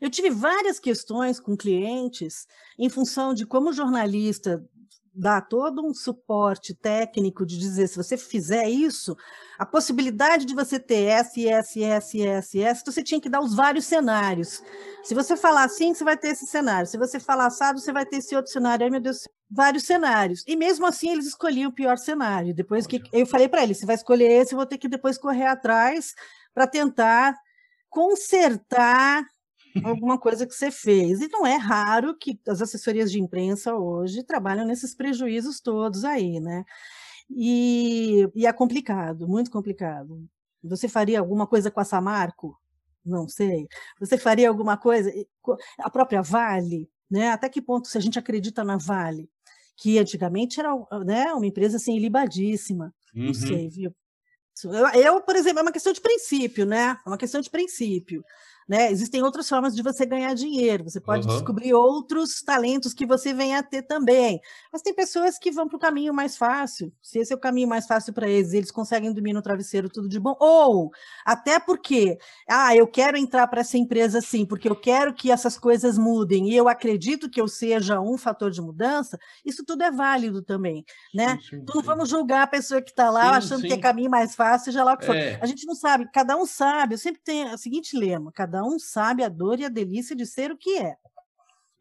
[SPEAKER 4] Eu tive várias questões com clientes em função de como jornalista dá todo um suporte técnico de dizer se você fizer isso, a possibilidade de você ter S, S, S, S, S, você tinha que dar os vários cenários. Se você falar assim, você vai ter esse cenário. Se você falar assado, você vai ter esse outro cenário. Ai, meu Deus, vários cenários. E mesmo assim, eles escolhiam o pior cenário. Depois que eu falei para ele, você vai escolher esse, eu vou ter que depois correr atrás para tentar consertar alguma coisa que você fez. E não é raro que as assessorias de imprensa hoje trabalham nesses prejuízos todos aí, né? E, e é complicado, muito complicado. Você faria alguma coisa com a Samarco? Não sei. Você faria alguma coisa? co- A própria Vale, né? Até que ponto se a gente acredita na Vale? Que antigamente era né, uma empresa assim, ilibadíssima. Não
[SPEAKER 1] Uhum.
[SPEAKER 4] sei, viu? Eu, por exemplo, é uma questão de princípio, né? É uma questão de princípio. Né? Existem outras formas de você ganhar dinheiro, você pode
[SPEAKER 1] Aham.
[SPEAKER 4] descobrir outros talentos que você venha a ter também. Mas tem pessoas que vão para o caminho mais fácil. Se esse é o caminho mais fácil para eles, eles conseguem dormir no travesseiro tudo de bom. Ou até porque, ah, eu quero entrar para essa empresa sim, porque eu quero que essas coisas mudem e eu acredito que eu seja um fator de mudança, isso tudo é válido também, né?
[SPEAKER 1] Sim, sim,
[SPEAKER 4] Então não
[SPEAKER 1] sim.
[SPEAKER 4] vamos julgar a pessoa que está lá achando que é caminho mais fácil, seja lá o que for.
[SPEAKER 1] É.
[SPEAKER 4] A gente não sabe, cada um sabe. Eu sempre tenho o seguinte lema: cada um sabe a dor e a delícia de ser o que é.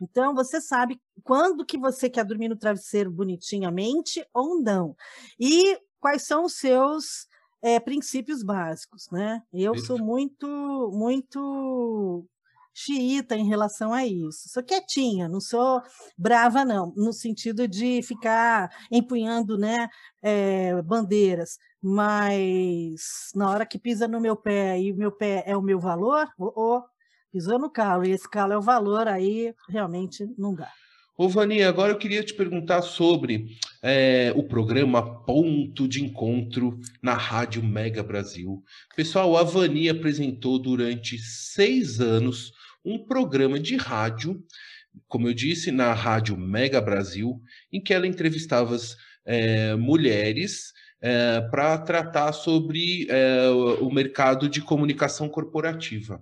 [SPEAKER 4] Então você sabe quando que você quer dormir no travesseiro bonitinhamente ou não. E quais são os seus eh, princípios básicos, né? Eu sou muito, muito xiita em relação a isso. Sou quietinha, não sou brava, não, no sentido de ficar empunhando né, eh, bandeiras, mas na hora que pisa no meu pé e o meu pé é o meu valor, oh, oh, pisou no calo, e esse calo é o valor, aí realmente não dá.
[SPEAKER 1] Ô, Vani, agora eu queria te perguntar sobre é, o programa Ponto de Encontro na Rádio Mega Brasil. Pessoal, a Vani apresentou durante seis anos um programa de rádio, como eu disse, na Rádio Mega Brasil, em que ela entrevistava as, é, mulheres para tratar sobre é, o mercado de comunicação corporativa.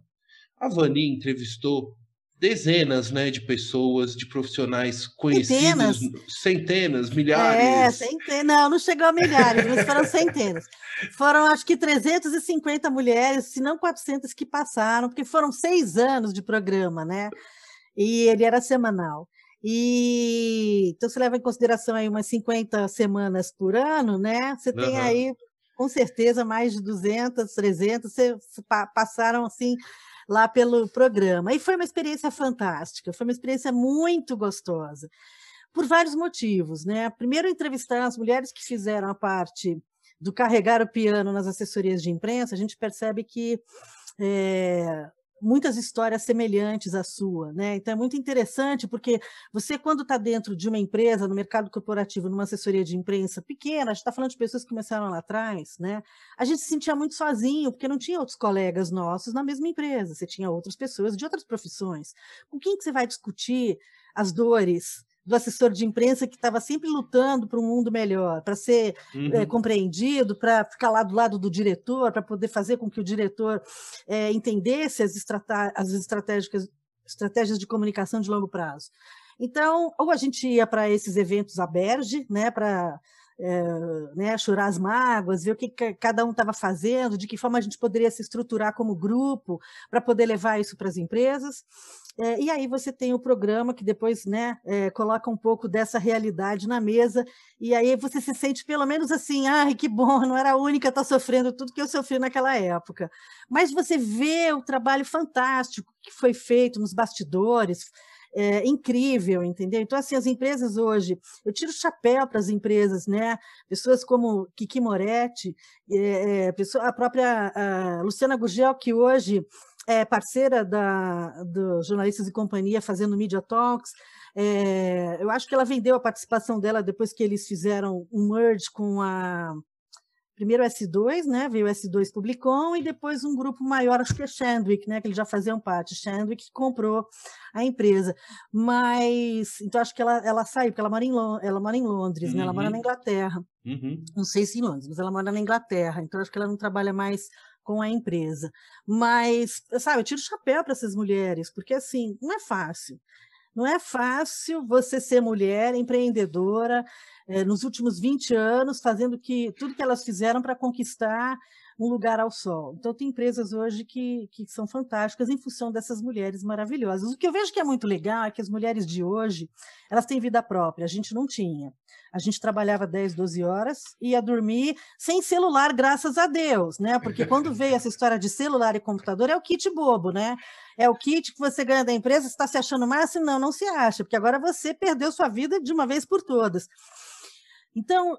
[SPEAKER 1] A Vani entrevistou dezenas, né, de pessoas, de profissionais conhecidos,
[SPEAKER 4] Centenas.
[SPEAKER 1] centenas,
[SPEAKER 4] É,
[SPEAKER 1] milhares.
[SPEAKER 4] centenas. Não, não chegou a milhares, mas foram centenas. Foram, acho que, 350 mulheres, se não 400 que passaram, porque foram seis anos de programa, né? E ele era semanal. E então você leva em consideração aí umas 50 semanas por ano, né? Você tem
[SPEAKER 1] Aham.
[SPEAKER 4] aí, com certeza, mais de 200, 300, você, você pa- passaram assim lá pelo programa. E foi uma experiência fantástica, foi uma experiência muito gostosa por vários motivos, né? Primeiro, entrevistar as mulheres que fizeram a parte do carregar o piano nas assessorias de imprensa, a gente percebe que é, muitas histórias semelhantes à sua, né? Então é muito interessante porque você quando está dentro de uma empresa, no mercado corporativo, numa assessoria de imprensa pequena, a gente está falando de pessoas que começaram lá atrás, né? A gente se sentia muito sozinho porque não tinha outros colegas nossos na mesma empresa, você tinha outras pessoas de outras profissões. Com quem que você vai discutir as dores do assessor de imprensa que estava sempre lutando para um mundo melhor, para ser
[SPEAKER 1] Uhum.
[SPEAKER 4] é, compreendido, para ficar lá do lado do diretor, para poder fazer com que o diretor é, entendesse as, estrata- as estratégias de comunicação de longo prazo. Então, ou a gente ia para esses eventos à Berge, né, para né, chorar as mágoas, ver o que cada um estava fazendo, de que forma a gente poderia se estruturar como grupo para poder levar isso para as empresas. É, e aí você tem o programa que depois né, é, coloca um pouco dessa realidade na mesa, e aí você se sente pelo menos assim, ai, que bom, não era a única a estar sofrendo tudo que eu sofri naquela época. Mas você vê o trabalho fantástico que foi feito nos bastidores, é, incrível, entendeu? Então, assim, as empresas hoje, eu tiro o chapéu para as empresas, né? Pessoas como Kiki Moretti, é, pessoa, a própria a Luciana Gurgel, que hoje é parceira da, do Jornalistas e Companhia fazendo Media Talks. É, eu acho que ela vendeu a participação dela depois que eles fizeram um merge com a. Primeiro o S2, né? Veio o S2 Publicom e depois um grupo maior, acho que é Shandwick, né? Que eles já faziam parte. Shandwick comprou a empresa. Mas então acho que ela, ela saiu, porque ela mora em, ela mora em Londres, né? Ela mora
[SPEAKER 1] Uhum.
[SPEAKER 4] na Inglaterra.
[SPEAKER 1] Uhum.
[SPEAKER 4] Não sei se em Londres, mas ela mora na Inglaterra, então acho que ela não trabalha mais com a empresa. Mas, sabe, eu tiro o chapéu para essas mulheres, porque assim, não é fácil. Não é fácil você ser mulher, empreendedora, eh, nos últimos 20 anos, fazendo que tudo que elas fizeram para conquistar um lugar ao sol. Então, tem empresas hoje que, que são fantásticas em função dessas mulheres maravilhosas. O que eu vejo que é muito legal é que as mulheres de hoje, elas têm vida própria, a gente não tinha. A gente trabalhava 10, 12 horas, ia dormir sem celular, graças a Deus, né? Porque <laughs> quando veio essa história de celular e computador, é o kit bobo, né? É o kit que você ganha da empresa, você está se achando máximo? Não, não se acha, porque agora você perdeu sua vida de uma vez por todas. Então,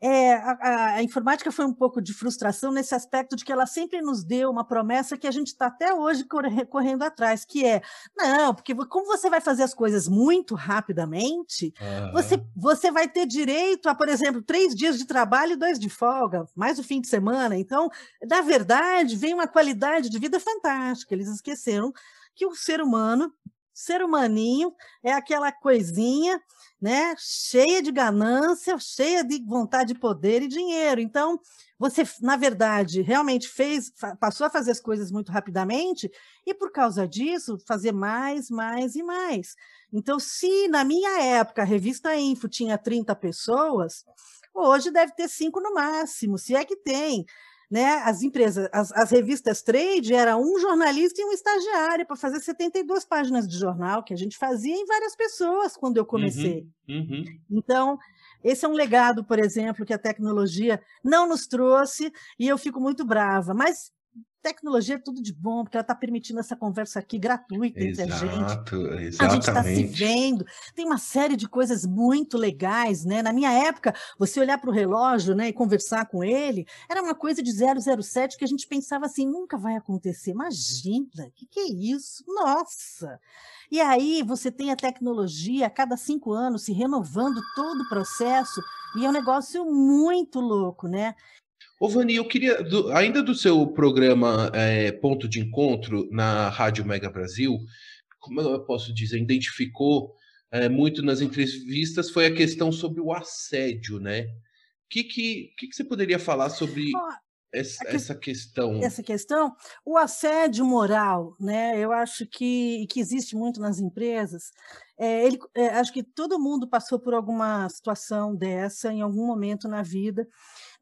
[SPEAKER 4] é, a, a, informática foi um pouco de frustração nesse aspecto de que ela sempre nos deu uma promessa que a gente está até hoje corre, correndo atrás, que é, não, porque como você vai fazer as coisas muito rapidamente, uhum. você, você vai ter direito a, por exemplo, três dias de trabalho e dois de folga, mais o fim de semana. Então, na verdade, vem uma qualidade de vida fantástica. Eles esqueceram que o ser humano, ser humaninho, é aquela coisinha né, cheia de ganância, cheia de vontade de poder e dinheiro. Então, você, na verdade, realmente fez, passou a fazer as coisas muito rapidamente e, por causa disso, fazer mais, mais e mais. Então, se na minha época a revista Info tinha 30 pessoas, hoje deve ter cinco no máximo, se é que tem. Né? As empresas, as, as, revistas trade era um jornalista e um estagiário para fazer 72 páginas de jornal, que a gente fazia em várias pessoas quando eu comecei.
[SPEAKER 1] Uhum, uhum.
[SPEAKER 4] Então, esse é um legado, por exemplo, que a tecnologia não nos trouxe e eu fico muito brava. Mas tecnologia é tudo de bom, porque ela está permitindo essa conversa aqui gratuita
[SPEAKER 1] Exato,
[SPEAKER 4] entre a gente.
[SPEAKER 1] Exatamente.
[SPEAKER 4] A gente está se vendo, tem uma série de coisas muito legais, né? Na minha época, você olhar para o relógio né, e conversar com ele, era uma coisa de 007 que a gente pensava assim, nunca vai acontecer. Imagina, o que, que é isso? Nossa! E aí você tem a tecnologia a cada cinco anos se renovando todo o processo, e é um negócio muito louco, né?
[SPEAKER 1] Ô, Vani, eu queria, do, ainda do seu programa é, Ponto de Encontro na Rádio Mega Brasil, como eu posso dizer, identificou é, muito nas entrevistas foi a questão sobre o assédio, né? O que, que, que, que você poderia falar sobre essa,
[SPEAKER 4] que-
[SPEAKER 1] essa questão.
[SPEAKER 4] essa questão, o assédio moral, né? Eu acho que, que existe muito nas empresas. É, ele, é, acho que todo mundo passou por alguma situação dessa em algum momento na vida,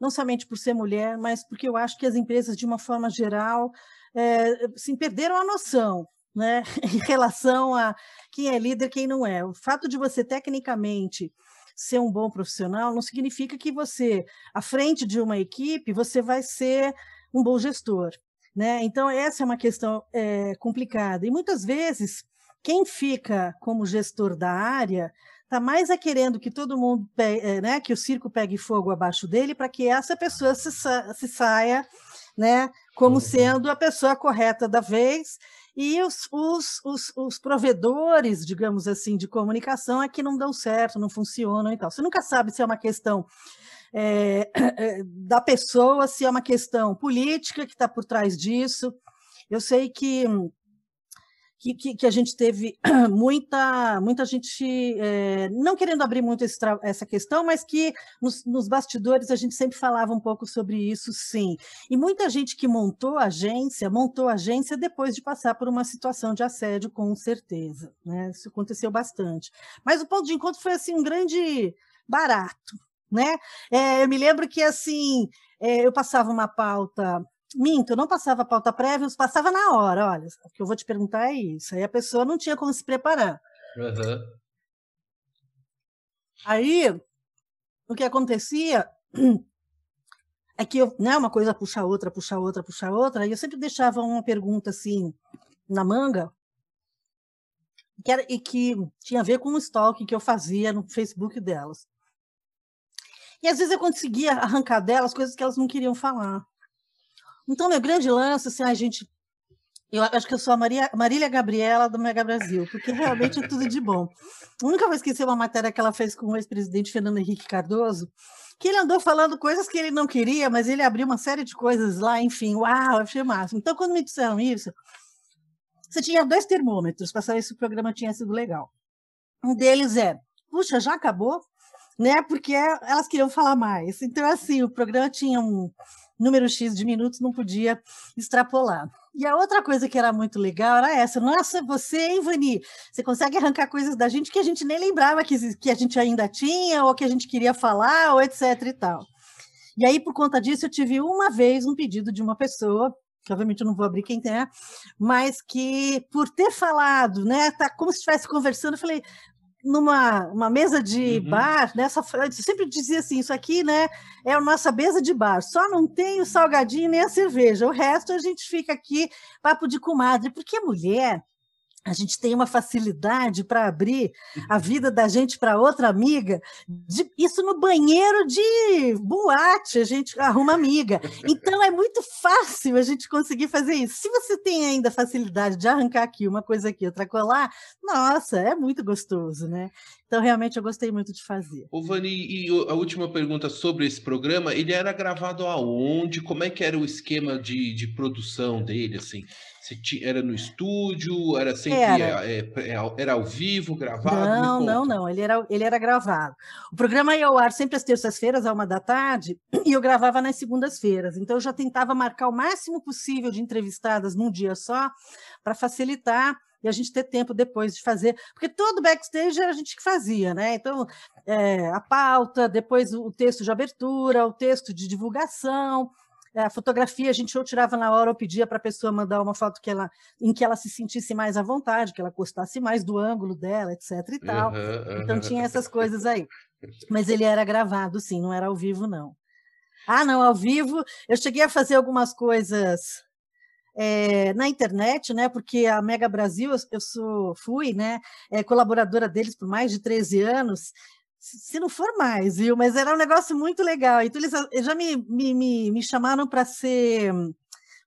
[SPEAKER 4] não somente por ser mulher, mas porque eu acho que as empresas, de uma forma geral, é, assim, perderam a noção. Né, <laughs> em relação a quem é líder, quem não é. O fato de você, tecnicamente, ser um bom profissional não significa que você, à frente de uma equipe, você vai ser um bom gestor. Né? Então, essa é uma questão é, complicada. E muitas vezes, quem fica como gestor da área está mais a querendo que todo mundo, pe- eh, né, que o circo pegue fogo abaixo dele, para que essa pessoa se, sa- se saia né, como
[SPEAKER 1] Uhum.
[SPEAKER 4] sendo a pessoa correta da vez, e os, os, os, os provedores, digamos assim, de comunicação é que não dão certo, não funcionam e tal. Você nunca sabe se é uma questão eh, <coughs> da pessoa, se é uma questão política que está por trás disso. Eu sei que que, que, que a gente teve <clears throat> muita, muita gente eh, não querendo abrir muito esse essa questão, mas que nos, nos bastidores a gente sempre falava um pouco sobre isso, sim. E muita gente que montou a agência, montou a agência depois de passar por uma situação de assédio, com certeza. Né? Isso aconteceu bastante. Mas o ponto de encontro foi assim um grande barato. Né? Eh, eu me lembro que assim eh, eu passava uma pauta Minto, eu não passava pauta prévia, eu passava na hora. Olha, o que eu vou te perguntar é isso. Aí a pessoa não tinha como se preparar.
[SPEAKER 1] Aham.
[SPEAKER 4] Aí, o que acontecia é que eu, né, uma coisa puxa a outra, puxa a outra, puxa a outra, e eu sempre deixava uma pergunta assim na manga, que era, e que tinha a ver com o stalking que eu fazia no Facebook delas. E às vezes eu conseguia arrancar delas coisas que elas não queriam falar. Então, meu grande lance, assim, a gente. Eu acho que eu sou a Maria, Marília Gabriela do Mega Brasil, porque realmente é tudo de bom. Nunca vou esquecer uma matéria que ela fez com o ex-presidente Fernando Henrique Cardoso, que ele andou falando coisas que ele não queria, mas ele abriu uma série de coisas lá, enfim, uau, achei máximo. Então, quando me disseram isso, você tinha dois termômetros para saber se o programa tinha sido legal. Um deles é, puxa, já acabou? Né? Porque elas queriam falar mais. Então, assim, o programa tinha um número X de minutos, não podia extrapolar. E a outra coisa que era muito legal era essa. Nossa, você, hein, Vani? Você consegue arrancar coisas da gente que a gente nem lembrava que, que a gente ainda tinha, ou que a gente queria falar, ou etc e tal. E aí, por conta disso, eu tive uma vez um pedido de uma pessoa, que obviamente eu não vou abrir quem é, mas que por ter falado, né, tá como se estivesse conversando, eu falei, numa uma mesa de
[SPEAKER 1] Uhum.
[SPEAKER 4] bar, nessa eu sempre dizia assim, isso aqui, né, é a nossa mesa de bar, só não tem o salgadinho nem a cerveja, o resto a gente fica aqui papo de comadre, porque mulher a gente tem uma facilidade para abrir a vida da gente para outra amiga. de- isso no banheiro de boate, a gente arruma amiga. Então é muito fácil a gente conseguir fazer isso. Se você tem ainda facilidade de arrancar aqui uma coisa aqui, outra colar, nossa, é muito gostoso, né? Então realmente eu gostei muito de fazer.
[SPEAKER 1] Ô, Vani, e o- a última pergunta sobre esse programa, ele era gravado aonde? Como é que era o esquema de, de produção dele, assim? Ti- era no estúdio? Era sempre
[SPEAKER 4] Era.
[SPEAKER 1] é, é, era ao vivo, gravado?
[SPEAKER 4] Não, não, não. Ele era, ele era gravado. O programa ia ao ar sempre às terças-feiras, à uma da tarde, e eu gravava nas segundas-feiras. Então, eu já tentava marcar o máximo possível de entrevistadas num dia só, para facilitar e a gente ter tempo depois de fazer. Porque todo backstage era a gente que fazia, né? Então, é, a pauta, depois o texto de abertura, o texto de divulgação. É, A fotografia a gente ou tirava na hora ou pedia para a pessoa mandar uma foto que ela, em que ela se sentisse mais à vontade, que ela gostasse mais do ângulo dela, etc. e tal.
[SPEAKER 1] Aham,
[SPEAKER 4] Então tinha essas coisas aí. Mas ele era gravado, sim, não era ao vivo, não. Ah, não, ao vivo, eu cheguei a fazer algumas coisas eh, na internet, né? Porque a Mega Brasil, eu, sou, fui, né? eh, colaboradora deles por mais de 13 anos, se não for mais, viu? Mas era um negócio muito legal. Então, eles eles já me, me, me, chamaram para ser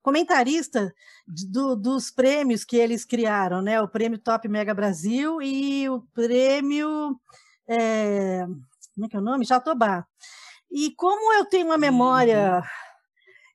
[SPEAKER 4] comentarista do- dos prêmios que eles criaram, né? O prêmio Top Mega Brasil e o prêmio. eh, como é que é o nome? Jatobá. E como eu tenho uma memória,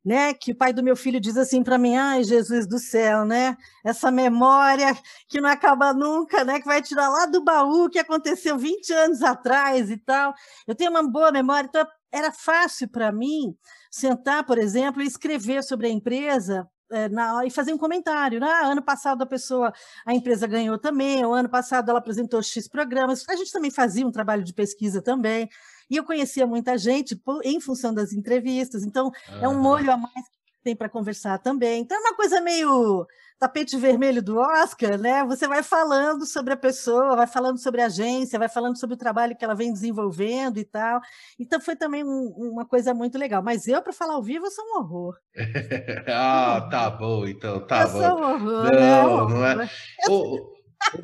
[SPEAKER 4] né, que o pai do meu filho diz assim para mim, ai, Jesus do céu, né? Essa memória que não acaba nunca, né, que vai tirar lá do baú que aconteceu 20 anos atrás e tal. Eu tenho uma boa memória, então era fácil para mim sentar, por exemplo, e escrever sobre a empresa é, na, e fazer um comentário. Né? Ah, ano passado a pessoa, a empresa ganhou também, o ano passado ela apresentou X programas. A gente também fazia um trabalho de pesquisa também. E eu conhecia muita gente em função das entrevistas. Então, é um molho a mais que tem para conversar também. Então, é uma coisa meio tapete vermelho do Oscar, né? Você vai falando sobre a pessoa, vai falando sobre a agência, vai falando sobre o trabalho que ela vem desenvolvendo e tal. Então, foi também um- uma coisa muito legal. Mas eu, para falar ao vivo, eu sou um horror. <laughs>
[SPEAKER 1] ah, tá bom, então, tá
[SPEAKER 4] eu
[SPEAKER 1] bom.
[SPEAKER 4] sou um horror, né? Um
[SPEAKER 1] Não, não é. ô, ô,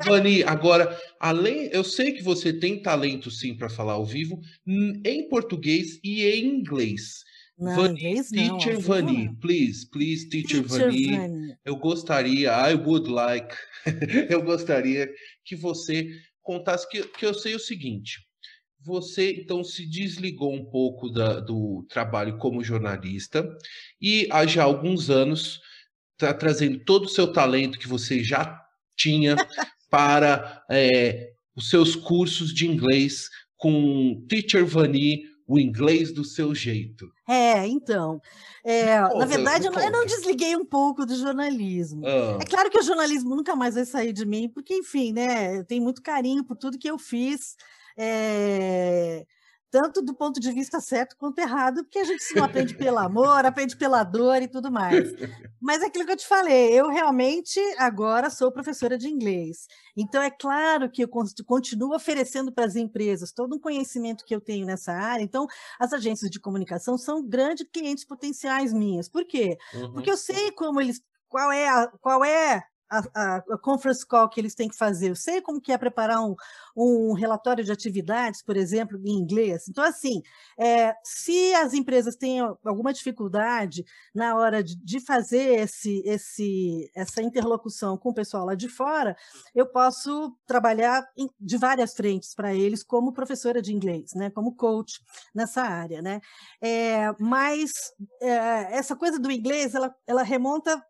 [SPEAKER 1] Vani, agora, além, eu sei que você tem talento sim para falar ao vivo, hum, em português e em inglês.
[SPEAKER 4] Não,
[SPEAKER 1] Vani,
[SPEAKER 4] inglês não.
[SPEAKER 1] Teacher Vani,
[SPEAKER 4] não.
[SPEAKER 1] please, please, Teacher,
[SPEAKER 4] Teacher
[SPEAKER 1] Vani,
[SPEAKER 4] Vani.
[SPEAKER 1] eu gostaria, I would like, <laughs> eu gostaria que você contasse, que, que eu sei o seguinte, você então se desligou um pouco da- do trabalho como jornalista e há já alguns anos está trazendo todo o seu talento que você já tinha para é, os seus cursos de inglês com Teacher Vani, o inglês do seu jeito.
[SPEAKER 4] É, então. é, na verdade, eu não, eu não desliguei um pouco do jornalismo.
[SPEAKER 1] Ah,
[SPEAKER 4] É claro que o jornalismo nunca mais vai sair de mim, porque, enfim, né, eu tenho muito carinho por tudo que eu fiz, é, tanto do ponto de vista certo quanto errado, porque a gente se não aprende pelo amor, aprende pela dor e tudo mais. Mas é aquilo que eu te falei, eu realmente agora sou professora de inglês. Então, é claro que eu con- continuo oferecendo para as empresas todo um conhecimento que eu tenho nessa área. Então, as agências de comunicação são grandes clientes potenciais minhas. Por quê?
[SPEAKER 1] uhum.
[SPEAKER 4] Porque eu sei como eles, qual é a, qual é a, a- conference call que eles têm que fazer. Eu sei como que é preparar um, um relatório de atividades, por exemplo, em inglês. Então, assim, é, se as empresas têm alguma dificuldade na hora de, de fazer esse, esse, essa interlocução com o pessoal lá de fora, eu posso trabalhar em- de várias frentes para eles como professora de inglês, né, como coach nessa área, né. É, mas é, essa coisa do inglês, ela, ela remonta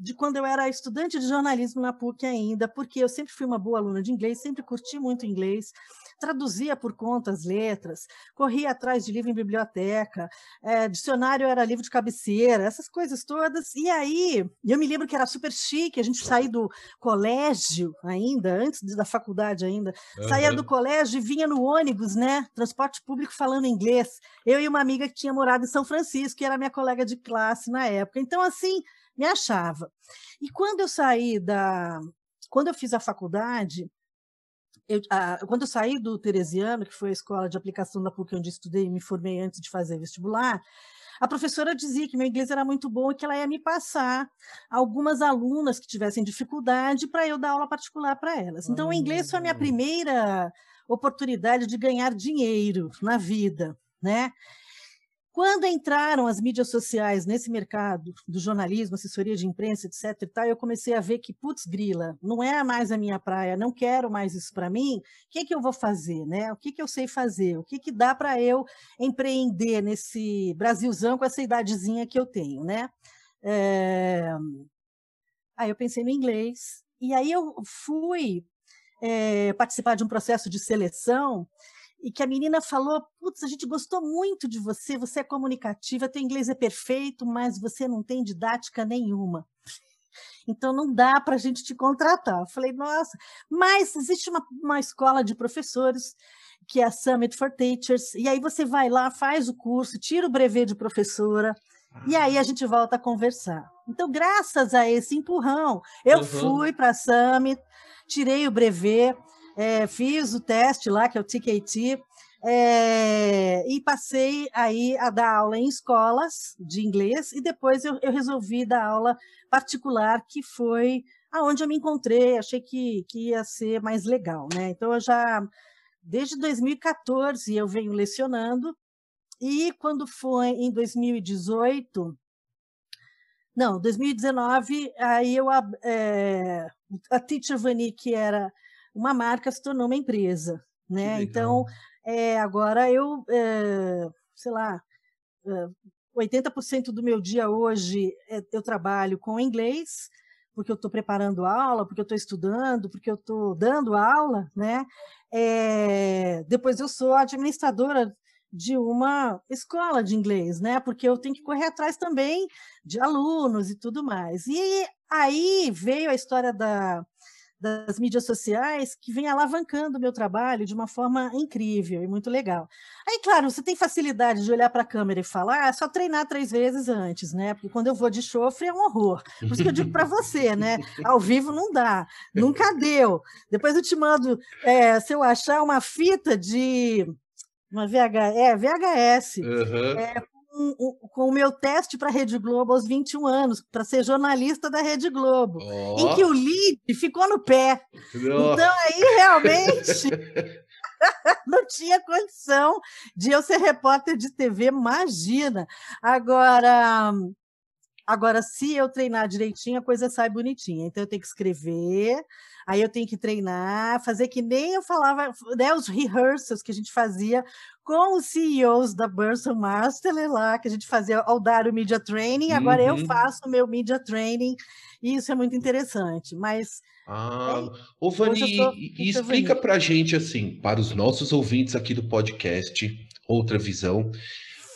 [SPEAKER 4] de quando eu era estudante de jornalismo na PUC ainda, porque eu sempre fui uma boa aluna de inglês, sempre curti muito inglês, traduzia por conta as letras, corria atrás de livro em biblioteca, eh, dicionário era livro de cabeceira, essas coisas todas. E aí, eu me lembro que era super chique, a gente saía do colégio ainda, antes da faculdade ainda, saía
[SPEAKER 1] Aham.
[SPEAKER 4] do colégio e vinha no ônibus, né? Transporte público falando inglês. Eu e uma amiga que tinha morado em São Francisco, que era minha colega de classe na época. Então, assim, me achava. E quando eu saí da. Quando eu fiz a faculdade, eu- a- quando eu saí do Teresiano, que foi a escola de aplicação da PUC onde estudei e me formei antes de fazer vestibular, a professora dizia que meu inglês era muito bom e que ela ia me passar algumas alunas que tivessem dificuldade para eu dar aula particular para elas. Então, o inglês foi a minha primeira oportunidade de ganhar dinheiro na vida, né? Quando entraram as mídias sociais nesse mercado do jornalismo, assessoria de imprensa, etc. e tal, eu comecei a ver que, putz, grila, não é mais a minha praia, não quero mais isso para mim. O que, que eu vou fazer, né? O que, que eu sei fazer? O que, que dá para eu empreender nesse Brasilzão com essa idadezinha que eu tenho, né? É, Aí eu pensei no inglês. E aí eu fui eh, participar de um processo de seleção e que a menina falou: Putz, a gente gostou muito de você, você é comunicativa, teu inglês é perfeito, mas você não tem didática nenhuma. Então não dá para a gente te contratar. Eu falei, nossa, mas existe uma, uma escola de professores que é a Summit for Teachers, e aí você vai lá, faz o curso, tira o brevet de professora, e aí a gente volta a conversar. Então, graças a esse empurrão, eu
[SPEAKER 1] Uhum.
[SPEAKER 4] fui para a Summit, tirei o brevet, eh, fiz o teste lá, que é o TKT, eh, e passei aí a dar aula em escolas de inglês, e depois eu, eu resolvi dar aula particular, que foi aonde eu me encontrei, achei que, que ia ser mais legal, né? Então, eu já, desde 2014, eu venho lecionando, e quando foi em 2018, não, 2019, aí eu, eh, a Teacher Vani, que era uma marca, se tornou uma empresa, né? Então, eh, agora eu, eh, sei lá, eh, 80% do meu dia hoje eh, eu trabalho com inglês, porque eu estou preparando aula, porque eu estou estudando, porque eu estou dando aula, né? Depois eu sou administradora de uma escola de inglês, né? Porque eu tenho que correr atrás também de alunos e tudo mais. E aí veio a história da, das mídias sociais que vem alavancando o meu trabalho de uma forma incrível e muito legal. Aí, claro, você tem facilidade de olhar para a câmera e falar, é só treinar três vezes antes, né? Porque quando eu vou de chofre é um horror. Por isso que eu digo para você, né? Ao vivo não dá, nunca deu. Depois eu te mando, é, se eu achar uma fita de uma VH, é, VHS,
[SPEAKER 1] Aham.
[SPEAKER 4] com, o- com o meu teste para a Rede Globo aos 21 anos, para ser jornalista da Rede Globo, em
[SPEAKER 1] Ó,
[SPEAKER 4] que o lead ficou no pé. Então, aí realmente <laughs> não tinha condição de eu ser repórter de TV, imagina. Agora, agora, se eu treinar direitinho, a coisa sai bonitinha. Então, eu tenho que escrever, aí eu tenho que treinar, fazer que nem eu falava, né, os rehearsals que a gente fazia com os CEOs da Burson Master lá, que a gente fazia ao dar o Media Training, agora eu
[SPEAKER 1] Uhum.
[SPEAKER 4] faço o meu Media Training, e isso é muito interessante. Mas
[SPEAKER 1] Ah,
[SPEAKER 4] É,
[SPEAKER 1] ô Vani,
[SPEAKER 4] eu tô
[SPEAKER 1] e- explica pra gente assim, para os nossos ouvintes aqui do podcast, outra visão.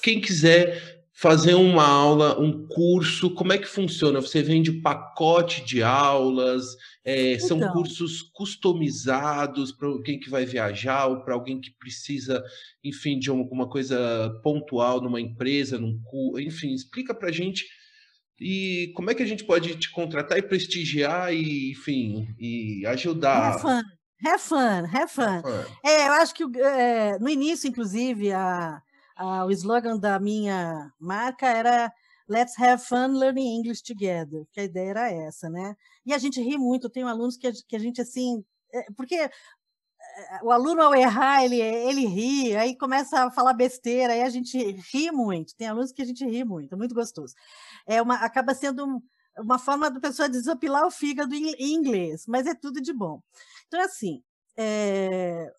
[SPEAKER 1] Quem quiser fazer uma aula, um curso, como é que funciona? Você vende pacote de aulas? É, são
[SPEAKER 4] Então.
[SPEAKER 1] cursos customizados para quem que vai viajar ou para alguém que precisa, enfim, de alguma coisa pontual numa empresa, num cu, enfim, explica pra gente e como é que a gente pode te contratar e prestigiar e, enfim, e ajudar?
[SPEAKER 4] have fun.
[SPEAKER 1] Ah,
[SPEAKER 4] É, eu acho que é, no início, inclusive, a, a- o slogan da minha marca era Let's have fun learning English together, que a ideia era essa, né? E a gente ri muito, tenho alunos que a, que a gente, assim, é, porque é, o aluno ao errar, ele, ele ri, aí começa a falar besteira, aí a gente ri muito, tem alunos que a gente ri muito, é muito gostoso. É uma, acaba sendo um- uma forma da pessoa desopilar o fígado em, em inglês, mas é tudo de bom. Então, assim, é,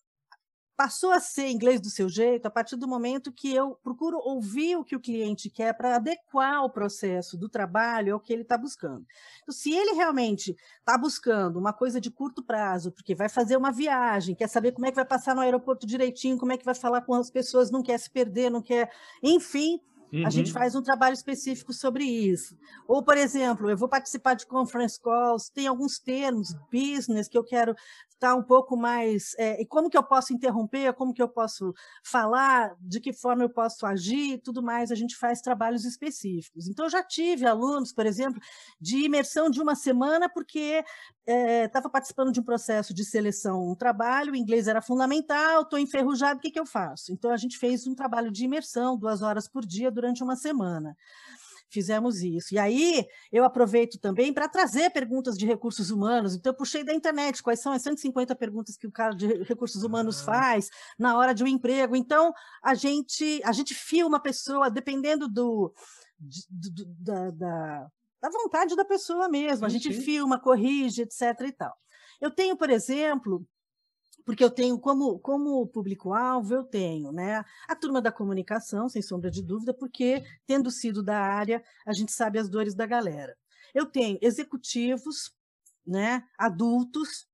[SPEAKER 4] passou a ser inglês do seu jeito a partir do momento que eu procuro ouvir o que o cliente quer para adequar o processo do trabalho ao que ele está buscando. Então, se ele realmente está buscando uma coisa de curto prazo, porque vai fazer uma viagem, quer saber como é que vai passar no aeroporto direitinho, como é que vai falar com as pessoas, não quer se perder, não quer. Enfim, a gente
[SPEAKER 1] uhum.
[SPEAKER 4] faz um trabalho específico sobre isso. Ou, por exemplo, eu vou participar de conference calls, tem alguns termos, business, que eu quero estar um pouco mais. é, e como que eu posso interromper, como que eu posso falar, de que forma eu posso agir tudo mais, a gente faz trabalhos específicos. Então, já tive alunos, por exemplo, de imersão de uma semana, porque estava participando de um processo de seleção, um trabalho, o inglês era fundamental, estou enferrujado, o que, que eu faço? Então, a gente fez um trabalho de imersão, duas horas por dia, durante uma semana. Fizemos isso. E aí, eu aproveito também para trazer perguntas de recursos humanos. Então, eu puxei da internet quais são as 150 perguntas que o cara de recursos humanos
[SPEAKER 1] Ah.
[SPEAKER 4] faz na hora de um emprego. Então, a gente, a gente filma a pessoa, dependendo do, do- do- da, da, da vontade da pessoa mesmo. A
[SPEAKER 1] Sim,
[SPEAKER 4] gente
[SPEAKER 1] sim.
[SPEAKER 4] filma, corrige, etc. e tal. Eu tenho, por exemplo, porque eu tenho como, como público-alvo, eu tenho né, a turma da comunicação, sem sombra de dúvida, porque, tendo sido da área, a gente sabe as dores da galera. Eu tenho executivos, né, adultos,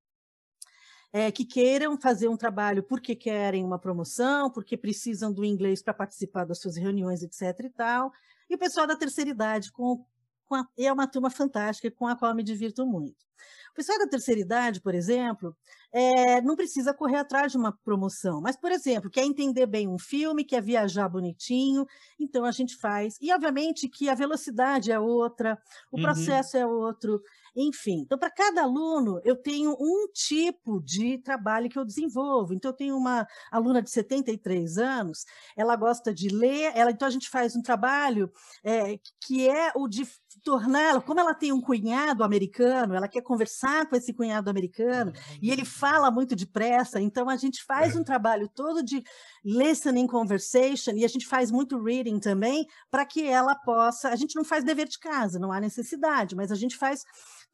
[SPEAKER 4] eh, que queiram fazer um trabalho porque querem uma promoção, porque precisam do inglês para participar das suas reuniões, etc. e tal. E o pessoal da terceira idade, com, com a- é uma turma fantástica com a qual me divirto muito. O pessoal da terceira idade, por exemplo, eh, não precisa correr atrás de uma promoção, mas, por exemplo, quer entender bem um filme, quer viajar bonitinho, então a gente faz. E, obviamente, que a velocidade é outra, o
[SPEAKER 1] Uhum.
[SPEAKER 4] processo é outro, enfim. Então, para cada aluno, eu tenho um tipo de trabalho que eu desenvolvo. Então, eu tenho uma aluna de 73 anos, ela gosta de ler, ela, então a gente faz um trabalho eh, que é o de torná-la, como ela tem um cunhado americano, ela quer conversar com esse cunhado americano, e ele fala muito depressa, então a gente faz um trabalho todo de listening conversation, e a gente faz muito reading também, para que ela possa. A gente não faz dever de casa, não há necessidade, mas a gente faz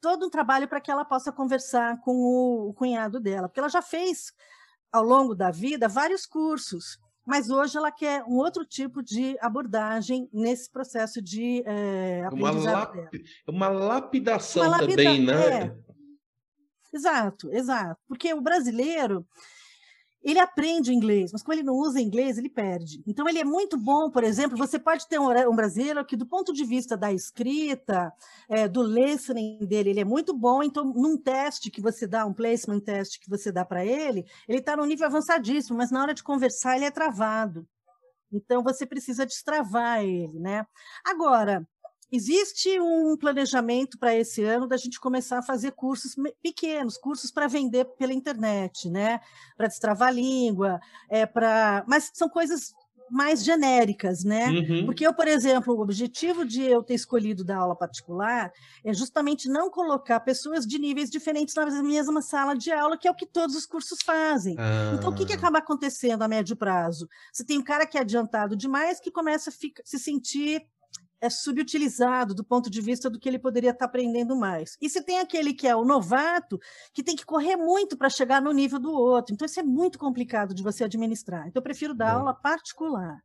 [SPEAKER 4] todo um trabalho para que ela possa conversar com o, o cunhado dela, porque ela já fez ao longo da vida vários cursos. Mas hoje ela quer um outro tipo de abordagem nesse processo de eh,
[SPEAKER 1] Uma,
[SPEAKER 4] aprendizado
[SPEAKER 1] lap-
[SPEAKER 4] dela.
[SPEAKER 1] uma lapidação
[SPEAKER 4] Uma lapida-
[SPEAKER 1] também, né?
[SPEAKER 4] é. Exato, exato. Porque o brasileiro, ele aprende inglês, mas como ele não usa inglês, ele perde. Então, ele é muito bom, por exemplo, você pode ter um, um brasileiro que, do ponto de vista da escrita, é, do listening dele, ele é muito bom. Então, num teste que você dá, um placement test que você dá para ele, ele está num nível avançadíssimo, mas na hora de conversar, ele é travado. Então, você precisa destravar ele, né? Agora, existe um planejamento para esse ano da gente começar a fazer cursos pequenos, cursos para vender pela internet, né? Para destravar a língua, é para, mas são coisas mais genéricas, né?
[SPEAKER 1] Uhum.
[SPEAKER 4] Porque eu, por exemplo, o objetivo de eu ter escolhido dar aula particular é justamente não colocar pessoas de níveis diferentes na mesma sala de aula, que é o que todos os cursos fazem. Então, o que, que
[SPEAKER 1] Ah,
[SPEAKER 4] acaba acontecendo a médio prazo? Você tem um cara que é adiantado demais que começa a fica- se sentir é, subutilizado do ponto de vista do que ele poderia estar aprendendo mais. E você tem aquele que é o novato, que tem que correr muito para chegar no nível do outro. Então, isso é muito complicado de você administrar. Então, eu prefiro dar
[SPEAKER 1] Bom.
[SPEAKER 4] aula particular.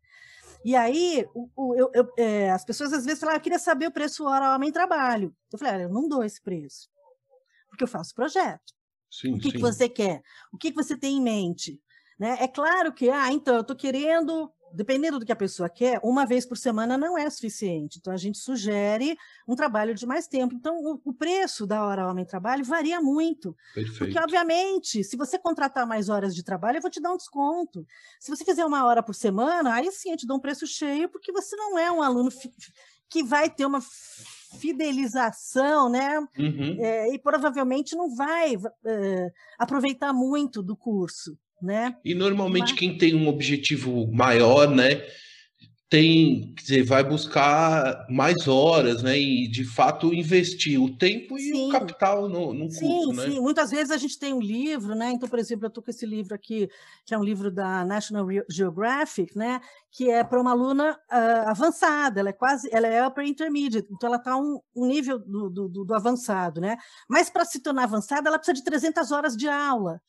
[SPEAKER 4] E aí, o- o- eu- eu- é, as pessoas às vezes falam, ah, eu queria saber o preço hora homem-trabalho. Eu falei, olha, eu não dou esse preço, porque eu faço projeto.
[SPEAKER 1] sim,
[SPEAKER 4] O que, que você quer? O que, que você tem em mente? Né? É claro que, ah, então, eu estou querendo, dependendo do que a pessoa quer, uma vez por semana não é suficiente. Então, a gente sugere um trabalho de mais tempo. Então, o, o preço da hora homem-trabalho varia muito.
[SPEAKER 1] Perfeito.
[SPEAKER 4] Porque, obviamente, se você contratar mais horas de trabalho, eu vou te dar um desconto. Se você fizer uma hora por semana, aí sim eu te dou um preço cheio, porque você não é um aluno que vai ter uma fidelização, né?
[SPEAKER 1] Uhum.
[SPEAKER 4] É, e provavelmente não vai eh, aproveitar muito do curso, né?
[SPEAKER 1] E normalmente
[SPEAKER 4] Mas-
[SPEAKER 1] quem tem um objetivo maior, né, tem, quer dizer, vai buscar mais horas, né, e de fato investir o tempo e
[SPEAKER 4] Sim.
[SPEAKER 1] o capital no, no
[SPEAKER 4] Sim,
[SPEAKER 1] curso, né?
[SPEAKER 4] sim. Muitas vezes a gente tem um livro, né? Então, por exemplo, eu estou com esse livro aqui, que é um livro da National Geographic, né? Que é para uma aluna ah, avançada, ela é quase, ela é upper intermediate, então ela está um, um nível do, do, do- do avançado, né? Mas para se tornar avançada, ela precisa de 300 horas de aula.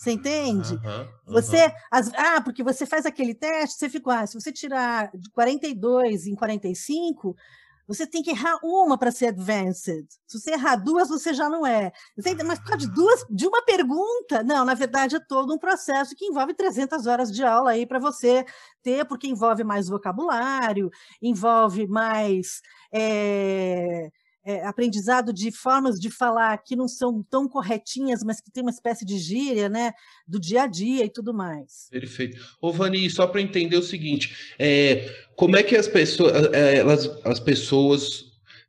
[SPEAKER 4] Você entende?
[SPEAKER 1] Aham,
[SPEAKER 4] Você,
[SPEAKER 1] aham.
[SPEAKER 4] as- ah, porque você faz aquele teste, você fica, ah, se você tirar de 42 em 45, você tem que errar uma para ser advanced. Se você errar duas, você já não é. Você? Mas por causa de duas, de uma pergunta, não, na verdade é todo um processo que envolve 300 horas de aula aí para você ter, porque envolve mais vocabulário, envolve mais eh, eh, aprendizado de formas de falar que não são tão corretinhas, mas que tem uma espécie de gíria, né, do dia a dia e tudo mais.
[SPEAKER 1] Perfeito. Ô, Vani, só para entender o seguinte, é, como é que as pessoas, é, elas, as pessoas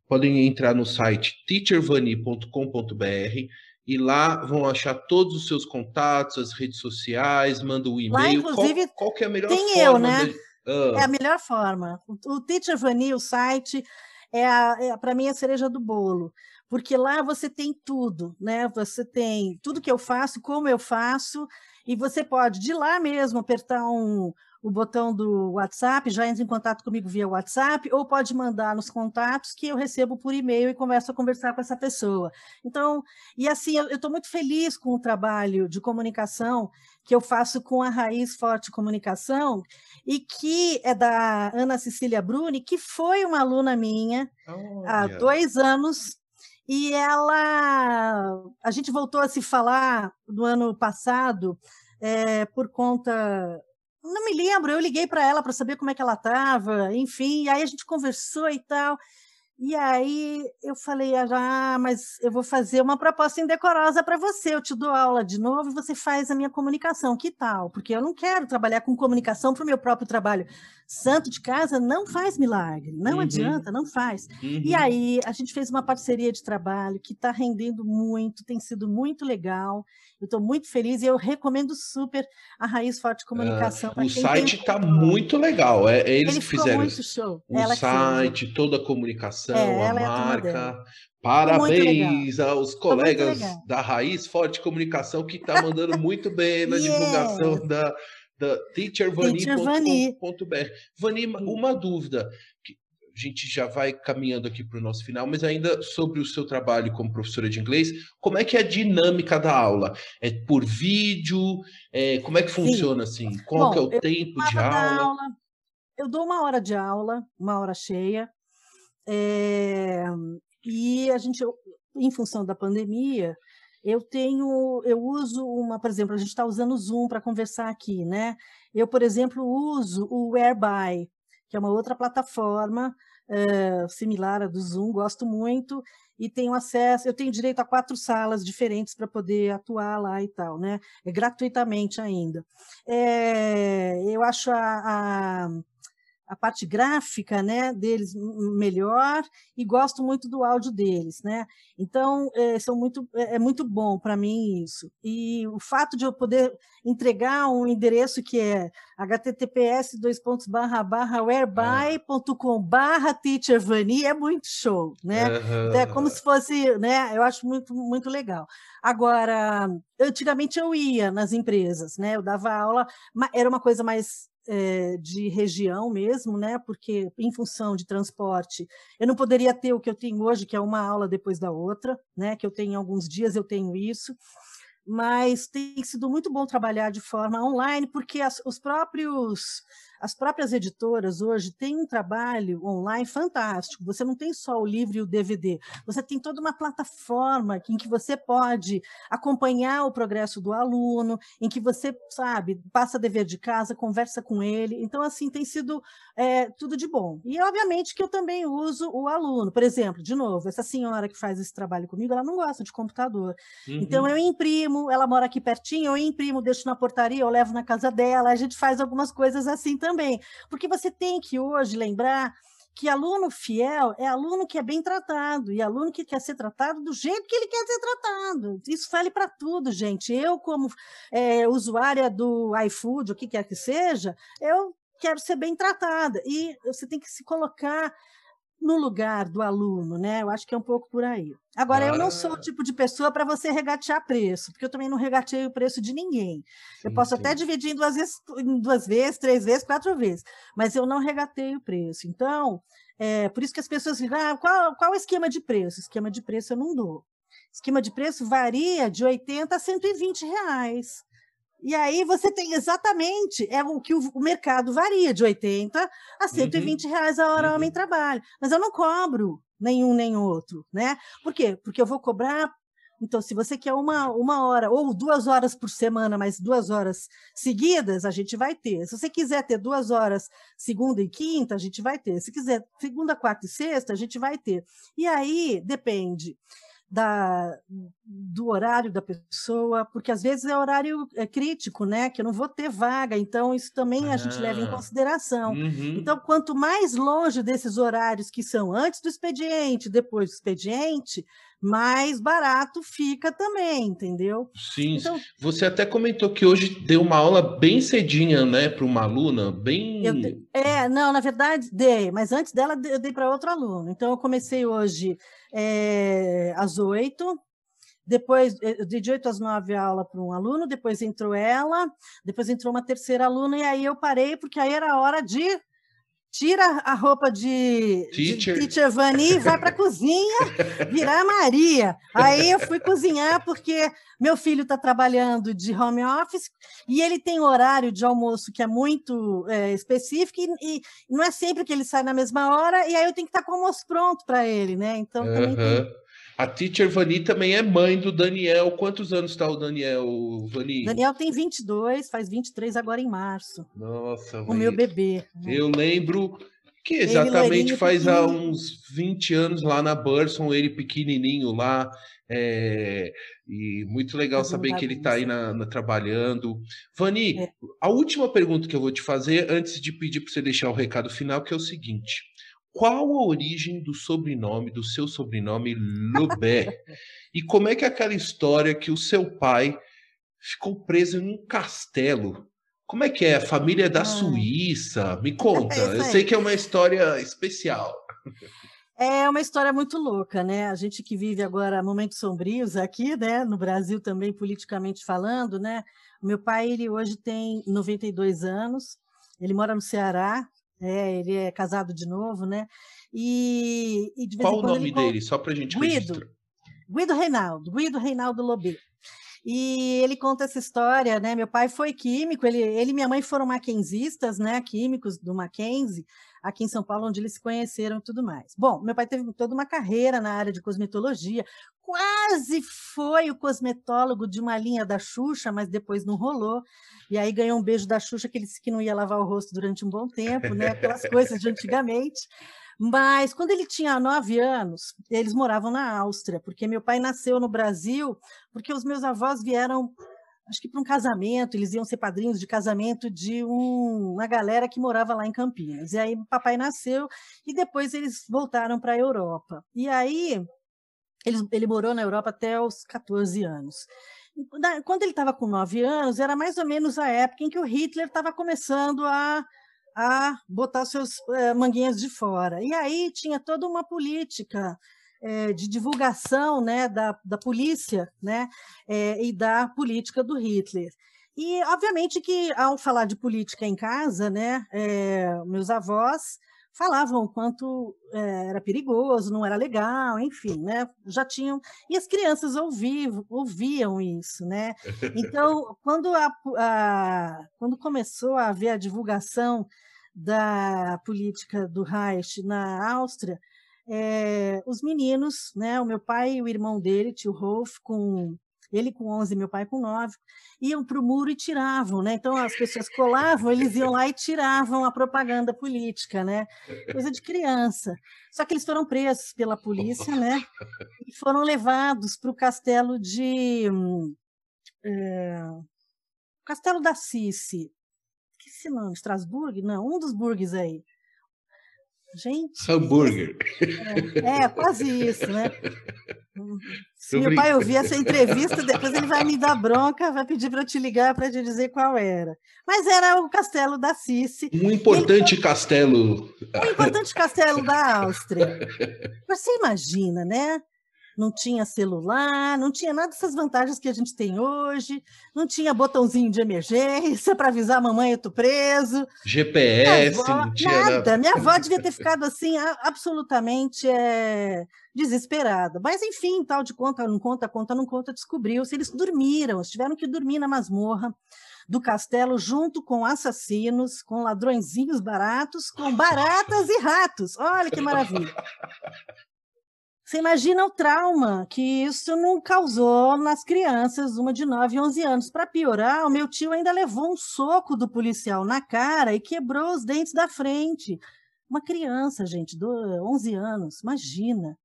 [SPEAKER 1] podem entrar no site teachervani.com.br e lá vão achar todos os seus contatos, as redes sociais, manda o e-mail.
[SPEAKER 4] inclusive,
[SPEAKER 1] qual, qual que é a melhor
[SPEAKER 4] tem
[SPEAKER 1] forma
[SPEAKER 4] eu, né?
[SPEAKER 1] de- Ah,
[SPEAKER 4] É a melhor forma. O, o Teacher Vani, o site, é, é para mim a cereja do bolo, porque lá você tem tudo, né? Você tem tudo que eu faço, como eu faço, e você pode de lá mesmo apertar um, o botão do WhatsApp, já entra em contato comigo via WhatsApp, ou pode mandar nos contatos que eu recebo por e-mail e começo a conversar com essa pessoa. Então, e assim, eu estou muito feliz com o trabalho de comunicação que eu faço com a Raiz Forte Comunicação, e que é da Ana Cecília Bruni, que foi uma aluna minha há
[SPEAKER 1] olha.
[SPEAKER 4] dois anos, e ela. A gente voltou a se falar no ano passado eh, por conta. Não me lembro, eu liguei para ela para saber como é que ela estava, enfim, e aí a gente conversou e tal. E aí eu falei, ah, mas eu vou fazer uma proposta indecorosa para você. Eu te dou aula de novo e você faz a minha comunicação. Que tal? Porque eu não quero trabalhar com comunicação para o meu próprio trabalho. Santo de casa não faz milagre, não
[SPEAKER 1] Uhum.
[SPEAKER 4] adianta, não faz. E
[SPEAKER 1] Uhum.
[SPEAKER 4] aí a gente fez uma parceria de trabalho que está rendendo muito, tem sido muito legal. Eu estou muito feliz e eu recomendo super a Raiz Forte Comunicação.
[SPEAKER 1] Ah, o
[SPEAKER 4] quem
[SPEAKER 1] site
[SPEAKER 4] tem
[SPEAKER 1] está
[SPEAKER 4] controle.
[SPEAKER 1] muito legal. É, é eles
[SPEAKER 4] Ele
[SPEAKER 1] que fizeram o
[SPEAKER 4] Ela fez.
[SPEAKER 1] site, toda a comunicação,
[SPEAKER 4] É,
[SPEAKER 1] a
[SPEAKER 4] é
[SPEAKER 1] marca. Parabéns aos colegas da Raiz Forte Comunicação que está mandando muito bem na <laughs>
[SPEAKER 4] Yeah.
[SPEAKER 1] divulgação da, da teachervani.com.br. Vani, uma dúvida. A gente já vai caminhando aqui para o nosso final, mas ainda sobre o seu trabalho como professora de inglês, como é que é a dinâmica da aula? É por vídeo? É, como é que funciona assim? Qual
[SPEAKER 4] Bom,
[SPEAKER 1] que é o tempo de
[SPEAKER 4] da
[SPEAKER 1] aula?
[SPEAKER 4] Eu dou uma hora de aula, uma hora cheia, é, e a gente, eu- em função da pandemia, eu tenho, eu uso uma, por exemplo, a gente está usando o Zoom para conversar aqui, né? Eu, por exemplo, uso o Whereby, que é uma outra plataforma eh, similar à do Zoom, gosto muito, e tenho acesso, eu tenho direito a quatro salas diferentes para poder atuar lá e tal, né? É gratuitamente ainda. Eh, eu acho a, a a parte gráfica né, deles melhor e gosto muito do áudio deles. Né? Então, é, são muito, é é muito bom para mim isso. E o fato de eu poder entregar um endereço que é https dois pontos barra barra whereby.com barra teachervani é muito show, né?
[SPEAKER 1] Aham.
[SPEAKER 4] É como se fosse, né? Eu acho muito, muito legal. Agora, antigamente eu ia nas empresas, né? Eu dava aula, era uma coisa mais eh, de região mesmo, né? Porque em função de transporte, eu não poderia ter o que eu tenho hoje, que é uma aula depois da outra, né? Que eu tenho alguns dias eu tenho isso. Mas tem sido muito bom trabalhar de forma online, porque as, os próprios, as próprias editoras hoje têm um trabalho online fantástico. Você não tem só o livro e o DVD, você tem toda uma plataforma em que você pode acompanhar o progresso do aluno, em que você, sabe, passa dever de casa, conversa com ele. Então, assim, tem sido é, tudo de bom. E, obviamente, que eu também uso o aluno. Por exemplo, de novo, essa senhora que faz esse trabalho comigo, ela não gosta de computador. Então,
[SPEAKER 1] Uhum.
[SPEAKER 4] eu imprimo, ela mora aqui pertinho, eu imprimo, deixo na portaria, eu levo na casa dela, a gente faz algumas coisas assim também. Porque você tem que hoje lembrar que aluno fiel é aluno que é bem tratado e aluno que quer ser tratado do jeito que ele quer ser tratado. Isso vale para tudo, gente. Eu, como eh, usuária do iFood, o que quer que seja, eu quero ser bem tratada. E você tem que se colocar no lugar do aluno, né? Eu acho que é um pouco por aí. Agora, eu não sou o
[SPEAKER 1] Ah.
[SPEAKER 4] tipo de pessoa para você regatear preço, porque eu também não regateio o preço de ninguém. eu
[SPEAKER 1] Sim,
[SPEAKER 4] posso
[SPEAKER 1] sim.
[SPEAKER 4] até dividir em duas vezes, em duas vezes, três vezes, quatro vezes, mas eu não regateio o preço. Então, é por isso que as pessoas ficam, ah, qual, qual é o esquema de preço? Esquema de preço eu não dou. Esquema de preço varia de 80 a 120 reais. E aí você tem exatamente é o que o, mercado varia de 80 a 120 reais a hora
[SPEAKER 1] Uhum.
[SPEAKER 4] homem trabalho. Mas eu não cobro nenhum nem outro, né? Por quê? Porque eu vou cobrar. Então, se você quer uma, uma hora ou duas horas por semana, mas duas horas seguidas, a gente vai ter. Se você quiser ter duas horas segunda e quinta, a gente vai ter. Se quiser segunda, quarta e sexta, a gente vai ter. E aí depende da, do horário da pessoa, porque às vezes é horário é, crítico, né? Que eu não vou ter vaga, então isso também a gente leva em
[SPEAKER 1] Ah.
[SPEAKER 4] consideração.
[SPEAKER 1] Uhum.
[SPEAKER 4] Então, quanto mais longe desses horários que são antes do expediente, depois do expediente, mais barato fica também, entendeu?
[SPEAKER 1] Sim,
[SPEAKER 4] Então,
[SPEAKER 1] você até comentou que hoje deu uma aula bem cedinha, né, para uma aluna, bem.
[SPEAKER 4] Eu É, não, na verdade, dei, mas antes dela de- eu dei para outro aluno. Então, eu comecei hoje eh, às oito, depois eh, eu dei de oito às nove a aula para um aluno, depois entrou ela, depois entrou uma terceira aluna, e aí eu parei, porque aí era a hora de. Tira a roupa de de
[SPEAKER 1] Teacher.
[SPEAKER 4] teacher Vani e vai para a <laughs> cozinha virar Maria. Aí eu fui cozinhar porque meu filho está trabalhando de home office e ele tem horário de almoço que é muito eh, específico e, e não é sempre que ele sai na mesma hora e aí eu tenho que estar com o almoço pronto para ele, né? Então também tem
[SPEAKER 1] Aham. A teacher Vani também é mãe do Daniel. Quantos anos está o Daniel, Vani?
[SPEAKER 4] Daniel tem 22, faz 23 agora em março,
[SPEAKER 1] Nossa,
[SPEAKER 4] o meu
[SPEAKER 1] velho.
[SPEAKER 4] bebê. né?
[SPEAKER 1] Eu lembro que exatamente faz há uns 20 anos lá na Burson, ele pequenininho lá. é, e muito legal saber que ele está aí na, na- trabalhando. Vani,
[SPEAKER 4] É.
[SPEAKER 1] a última pergunta que eu vou te fazer, antes de pedir para você deixar o recado final, que é o seguinte: qual a origem do sobrenome, do seu sobrenome Lubé? e como é que é aquela história que o seu pai ficou preso em um castelo? Como é que é? A família é da
[SPEAKER 4] Ah.
[SPEAKER 1] Suíça? Me conta.
[SPEAKER 4] É
[SPEAKER 1] eu sei que é uma história especial.
[SPEAKER 4] É uma história muito louca, né? A gente que vive agora momentos sombrios aqui, né? No Brasil também, politicamente falando, né? Meu pai, ele hoje tem 92 anos, ele mora no Ceará, é, ele é casado de novo, né? E, e
[SPEAKER 1] Qual o nome dele? Só pra gente
[SPEAKER 4] Guido.
[SPEAKER 1] registrar.
[SPEAKER 4] Guido Reinaldo, Guido Reinaldo Lobê. E ele conta essa história, né? Meu pai foi químico, ele, ele e minha mãe foram maquenzistas, né? Químicos do Mackenzie. Aqui em São Paulo, onde eles se conheceram e tudo mais. Bom, meu pai teve toda uma carreira na área de cosmetologia, quase foi o cosmetólogo de uma linha da Xuxa, mas depois não rolou. E aí ganhou um beijo da Xuxa que ele disse que não ia lavar o rosto durante um bom tempo, né? Aquelas <laughs> coisas de antigamente. Mas quando ele tinha nove anos, eles moravam na Áustria, porque meu pai nasceu no Brasil, porque os meus avós vieram, acho que para um casamento, eles iam ser padrinhos de casamento de um- uma galera que morava lá em Campinas. E aí papai nasceu e depois eles voltaram para a Europa. E aí ele, ele morou na Europa até os 14 anos. Quando ele estava com nove anos, era mais ou menos a época em que o Hitler estava começando a, a botar seus eh, manguinhas de fora. E aí tinha toda uma política eh, de divulgação né, da, da polícia né, eh, e da política do Hitler. E, obviamente, que ao falar de política em casa, né, eh, meus avós falavam o quanto era perigoso, não era legal, enfim, né? Já tinham e as crianças ouviam, ouviam isso, né? Então, <laughs> quando a, a- quando começou a haver a divulgação da política do Reich na Áustria, eh, os meninos, né? O meu pai e o irmão dele, tio Rolf, com ele com 11, meu pai com 9, iam para o muro e tiravam, né? Então as pessoas colavam, eles iam lá e tiravam a propaganda política, né? Coisa de criança. Só que eles foram presos pela polícia, né? E foram levados para o castelo de é, Castelo da Cici. Que esse nome? Estrasburgo? Não, um dos burgues aí. Gente,
[SPEAKER 1] Hambúrguer.
[SPEAKER 4] é, quase isso, né? Se
[SPEAKER 1] Tô
[SPEAKER 4] meu pai ouvir essa entrevista, depois ele vai me dar bronca, vai pedir para eu te ligar para te dizer qual era. Mas era o castelo da Cici,
[SPEAKER 1] Um importante castelo.
[SPEAKER 4] um importante castelo da Áustria. <laughs> Você imagina, né? Não tinha celular, não tinha nada dessas vantagens que a gente tem hoje, não tinha botãozinho de emergência <laughs> para avisar a mamãe eu tô preso.
[SPEAKER 1] GPS,
[SPEAKER 4] avó-
[SPEAKER 1] não tinha
[SPEAKER 4] nada.
[SPEAKER 1] nada.
[SPEAKER 4] Minha avó devia ter <laughs> ficado assim, absolutamente é, desesperada. Mas, enfim, tal de conta, não conta, conta, não conta, descobriu-se. Eles dormiram, eles tiveram que dormir na masmorra do castelo, junto com assassinos, com ladrõezinhos baratos, com baratas e ratos. Olha que maravilha. Você imagina o trauma que isso não causou nas crianças, uma de 9 e 11 anos. Para piorar, o meu tio ainda levou um soco do policial na cara e quebrou os dentes da frente. Uma criança, gente, do 11 anos, imagina.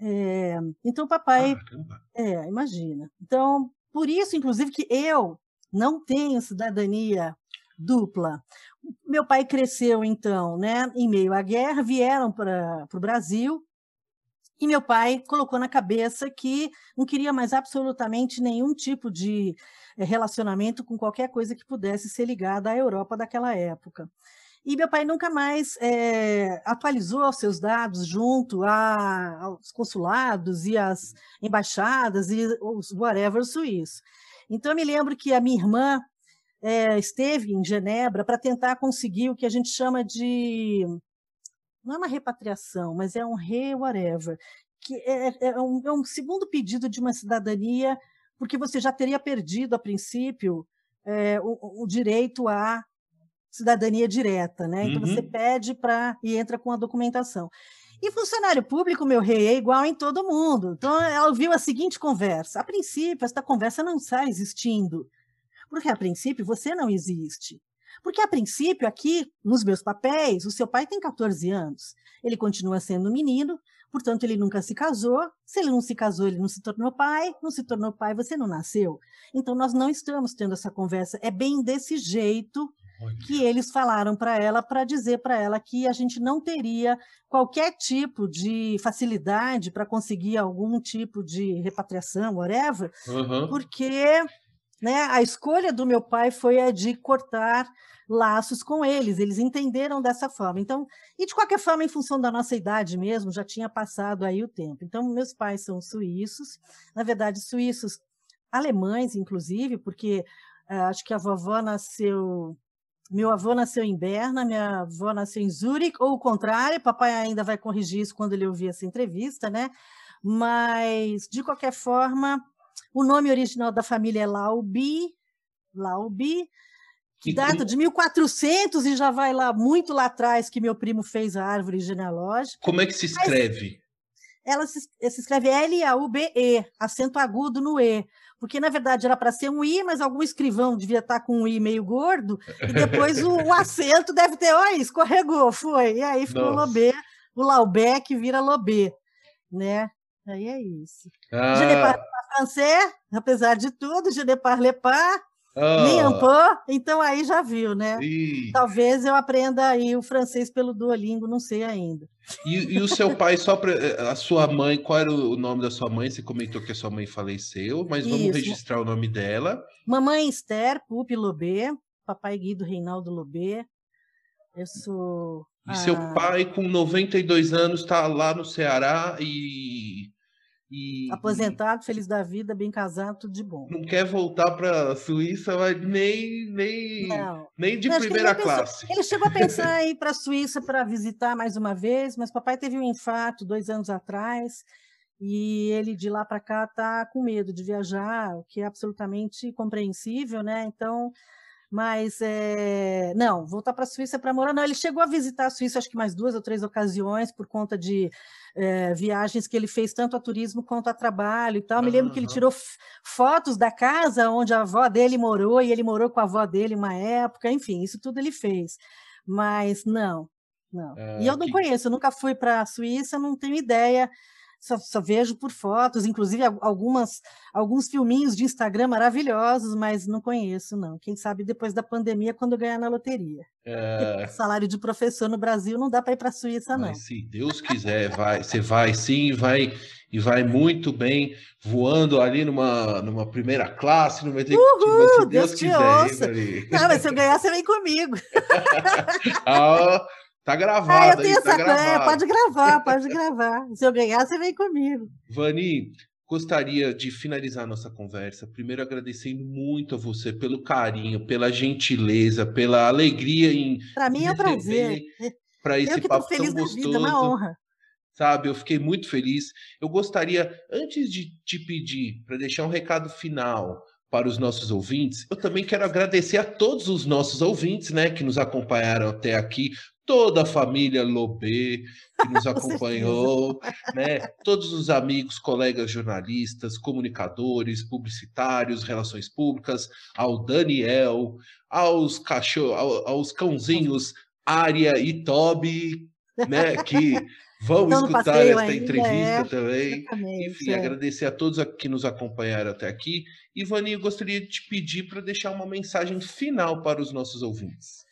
[SPEAKER 4] É, então, papai
[SPEAKER 1] Caramba.
[SPEAKER 4] é, imagina. Então, por isso, inclusive, que eu não tenho cidadania dupla. Meu pai cresceu, então, né, em meio à guerra, vieram para o Brasil, e meu pai colocou na cabeça que não queria mais absolutamente nenhum tipo de eh, relacionamento com qualquer coisa que pudesse ser ligada à Europa daquela época. E meu pai nunca mais eh, atualizou os seus dados junto a- aos consulados e às embaixadas e os whatever suíço. Então, eu me lembro que a minha irmã eh, esteve em Genebra para tentar conseguir o que a gente chama de. Não é uma repatriação, mas é um re-whatever, que é, é um, é um segundo pedido de uma cidadania, porque você já teria perdido, a princípio, eh, o, o direito à cidadania direta, né? Então você
[SPEAKER 1] Uhum.
[SPEAKER 4] pede para e entra com a documentação. E funcionário público, meu rei, é igual em todo mundo. Então ela ouviu a seguinte conversa: a princípio, esta conversa não está existindo, porque a princípio você não existe. Porque a princípio, aqui nos meus papéis, o seu pai tem 14 anos. Ele continua sendo um menino, portanto, ele nunca se casou. Se ele não se casou, ele não se tornou pai. Não se tornou pai, você não nasceu. Então, nós não estamos tendo essa conversa. É bem desse jeito que eles falaram para ela, para dizer para ela que a gente não teria qualquer tipo de facilidade para conseguir algum tipo de repatriação, whatever,
[SPEAKER 1] Aham.
[SPEAKER 4] porque né, a escolha do meu pai foi a de cortar laços com eles, eles entenderam dessa forma. Então, e de qualquer forma, em função da nossa idade mesmo, já tinha passado aí o tempo. Então, meus pais são suíços, na verdade, suíços alemães, inclusive, porque ah, acho que a vovó nasceu. Meu avô nasceu em Berna, minha avó nasceu em Zurique, ou o contrário, papai ainda vai corrigir isso quando ele ouvir essa entrevista, né? Mas, de qualquer forma, o nome original da família é Laubi, Laubi, que data de 1400 e já vai lá muito lá atrás que meu primo fez a árvore genealógica.
[SPEAKER 1] Como é que se escreve?
[SPEAKER 4] Ela se, se escreve L-A-U-B-E, acento agudo no E. Porque, na verdade, era para ser um I, mas algum escrivão devia estar com um I meio gordo, e depois o, o acento deve ter, olha, escorregou, foi. E aí ficou
[SPEAKER 1] Nossa.
[SPEAKER 4] Lobé, o Laubec vira Lobé, né? Aí é isso. Je ne
[SPEAKER 1] Ah,
[SPEAKER 4] parle pas français, apesar de tudo, je ne parle pas,
[SPEAKER 1] ah,
[SPEAKER 4] então aí já viu, né?
[SPEAKER 1] e,
[SPEAKER 4] Talvez eu aprenda aí o francês pelo Duolingo, não sei ainda.
[SPEAKER 1] e- e o seu pai, só para a sua mãe, qual era o nome da sua mãe? Você comentou que a sua mãe faleceu, mas vamos
[SPEAKER 4] Isso.
[SPEAKER 1] registrar o nome dela.
[SPEAKER 4] Mamãe Esther, Pupi Lobê, papai Guido Reinaldo Lobê. Eu sou.
[SPEAKER 1] E seu pai, com 92 anos, está lá no Ceará e, e
[SPEAKER 4] Aposentado, feliz da vida, bem casado, tudo de bom.
[SPEAKER 1] não quer voltar para a Suíça, mas nem, nem,
[SPEAKER 4] Não.
[SPEAKER 1] nem de
[SPEAKER 4] Não, que ele
[SPEAKER 1] primeira
[SPEAKER 4] nem pensou-
[SPEAKER 1] classe.
[SPEAKER 4] Ele chegou a pensar <laughs> em ir para a Suíça para visitar mais uma vez, mas papai teve um infarto dois anos atrás e ele de lá para cá está com medo de viajar, o que é absolutamente compreensível, né? Então, mas é, não, voltar para a Suíça para morar, não. Ele chegou a visitar a Suíça, acho que mais duas ou três ocasiões por conta de é, viagens que ele fez tanto a turismo quanto a trabalho e tal. Me lembro que ele tirou fotos da casa onde a avó dele morou e ele morou com a avó dele uma época, enfim, isso tudo ele fez. Mas não, não. E
[SPEAKER 1] Ah,
[SPEAKER 4] eu não
[SPEAKER 1] que-
[SPEAKER 4] conheço, eu nunca fui para a Suíça, não tenho ideia. Só, só vejo por fotos, inclusive al- algumas, alguns filminhos de Instagram maravilhosos, mas não conheço, não. Quem sabe depois da pandemia, quando eu ganhar na loteria.
[SPEAKER 1] É,
[SPEAKER 4] salário de professor no Brasil não dá para ir para a Suíça, não.
[SPEAKER 1] Mas se Deus quiser, vai, você vai sim, vai e vai muito bem, voando ali numa, numa primeira classe, numa executiva,
[SPEAKER 4] Uhul,
[SPEAKER 1] se Deus,
[SPEAKER 4] Deus te
[SPEAKER 1] quiser, hein?
[SPEAKER 4] Não, mas se eu ganhar, você vem comigo. <laughs>
[SPEAKER 1] Ah, tá
[SPEAKER 4] Ah, eu
[SPEAKER 1] gravado,
[SPEAKER 4] tenho
[SPEAKER 1] aí, tá
[SPEAKER 4] essa. É,
[SPEAKER 1] gravado.
[SPEAKER 4] pode gravar, pode gravar. Se eu ganhar, você vem comigo.
[SPEAKER 1] Vani, gostaria de finalizar nossa conversa, primeiro agradecendo muito a você pelo carinho, pela gentileza, pela alegria em
[SPEAKER 4] Para mim é um prazer.
[SPEAKER 1] para esse
[SPEAKER 4] Eu que
[SPEAKER 1] papo tão
[SPEAKER 4] feliz da
[SPEAKER 1] gostoso.
[SPEAKER 4] vida, uma honra.
[SPEAKER 1] sabe? Eu fiquei muito feliz. Eu gostaria, antes de te pedir para deixar um recado final para os nossos ouvintes, eu também quero agradecer a todos os nossos ouvintes, né, que nos acompanharam até aqui, toda a família Lobê que nos <laughs> acompanhou, né, todos os amigos, colegas jornalistas, comunicadores, publicitários, relações públicas, ao Daniel, aos cachorros, aos cãozinhos Ária e Toby, né, que vão
[SPEAKER 4] Estão no
[SPEAKER 1] escutar
[SPEAKER 4] passeio
[SPEAKER 1] esta entrevista
[SPEAKER 4] é.
[SPEAKER 1] também. Enfim,
[SPEAKER 4] é.
[SPEAKER 1] agradecer a todos que nos acompanharam até aqui. Ivani, eu gostaria de te pedir para deixar uma mensagem final para os nossos ouvintes.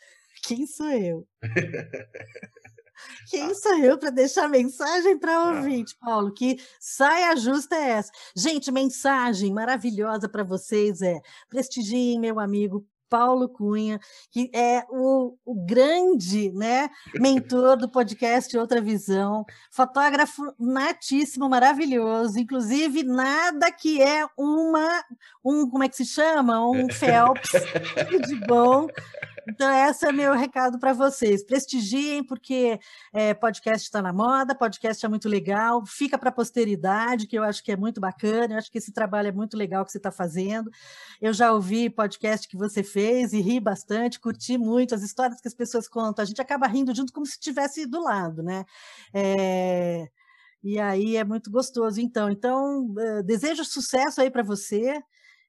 [SPEAKER 4] Quem sou eu? <laughs> Quem sou eu para deixar mensagem para ouvinte, Paulo? Que saia justa é essa. Gente, mensagem maravilhosa para vocês é prestigiem meu amigo Paulo Cunha, que é o, o grande né, mentor do podcast Outra Visão, fotógrafo natíssimo, maravilhoso, inclusive nada que é uma, um, como é que se chama? Um Phelps, tudo de bom. <laughs> Então, esse é meu recado para vocês. Prestigiem, porque é, podcast está na moda, podcast é muito legal, fica para a posteridade, que eu acho que é muito bacana, eu acho que esse trabalho é muito legal que você está fazendo. Eu já ouvi podcast que você fez e ri bastante, curti muito as histórias que as pessoas contam. A gente acaba rindo junto como se estivesse do lado, né? É, E aí é muito gostoso. Então, então eh, desejo sucesso aí para você.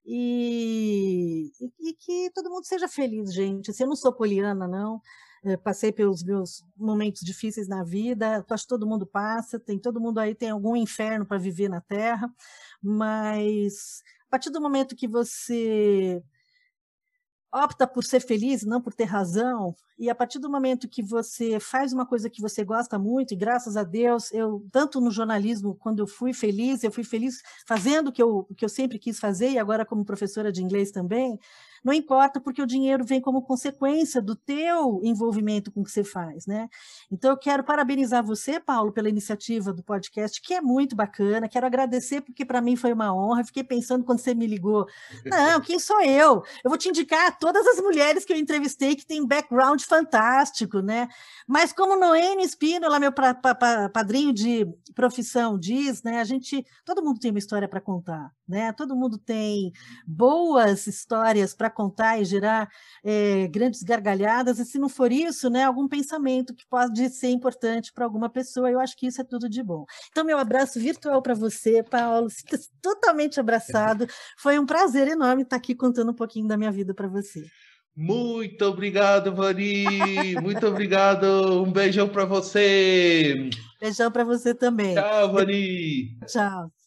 [SPEAKER 4] E, e- e que todo mundo seja feliz, gente. Assim, eu não sou poliana, não. Eh, passei pelos meus momentos difíceis na vida. Acho que todo mundo passa. Tem todo mundo aí tem algum inferno para viver na Terra, mas a partir do momento que você opta por ser feliz, não por ter razão, e a partir do momento que você faz uma coisa que você gosta muito, e graças a Deus, eu, tanto no jornalismo, quando eu fui feliz, eu fui feliz fazendo o que eu, o que eu sempre quis fazer, e agora como professora de inglês também, não importa, porque o dinheiro vem como consequência do teu envolvimento com o que você faz, né? Então, eu quero parabenizar você, Paulo, pela iniciativa do podcast, que é muito bacana, quero agradecer, porque para mim foi uma honra, fiquei pensando quando você me ligou, não, quem sou eu? Eu vou te indicar todas as mulheres que eu entrevistei que têm um background fantástico, né? Mas como Noêmia Espínola, meu pra- pa- pa- padrinho de profissão, diz, né? A gente, todo mundo tem uma história para contar, né? Todo mundo tem boas histórias para contar e gerar eh, grandes gargalhadas, e se não for isso, né? Algum pensamento que pode ser importante para alguma pessoa, eu acho que isso é tudo de bom. Então, meu abraço virtual para você, Paulo, sinta-se totalmente abraçado. Foi um prazer enorme estar aqui contando um pouquinho da minha vida para você.
[SPEAKER 1] Muito obrigado, Vani. Muito obrigado. Um beijão pra você.
[SPEAKER 4] Beijão para você também.
[SPEAKER 1] Tchau, Vani.
[SPEAKER 4] Tchau.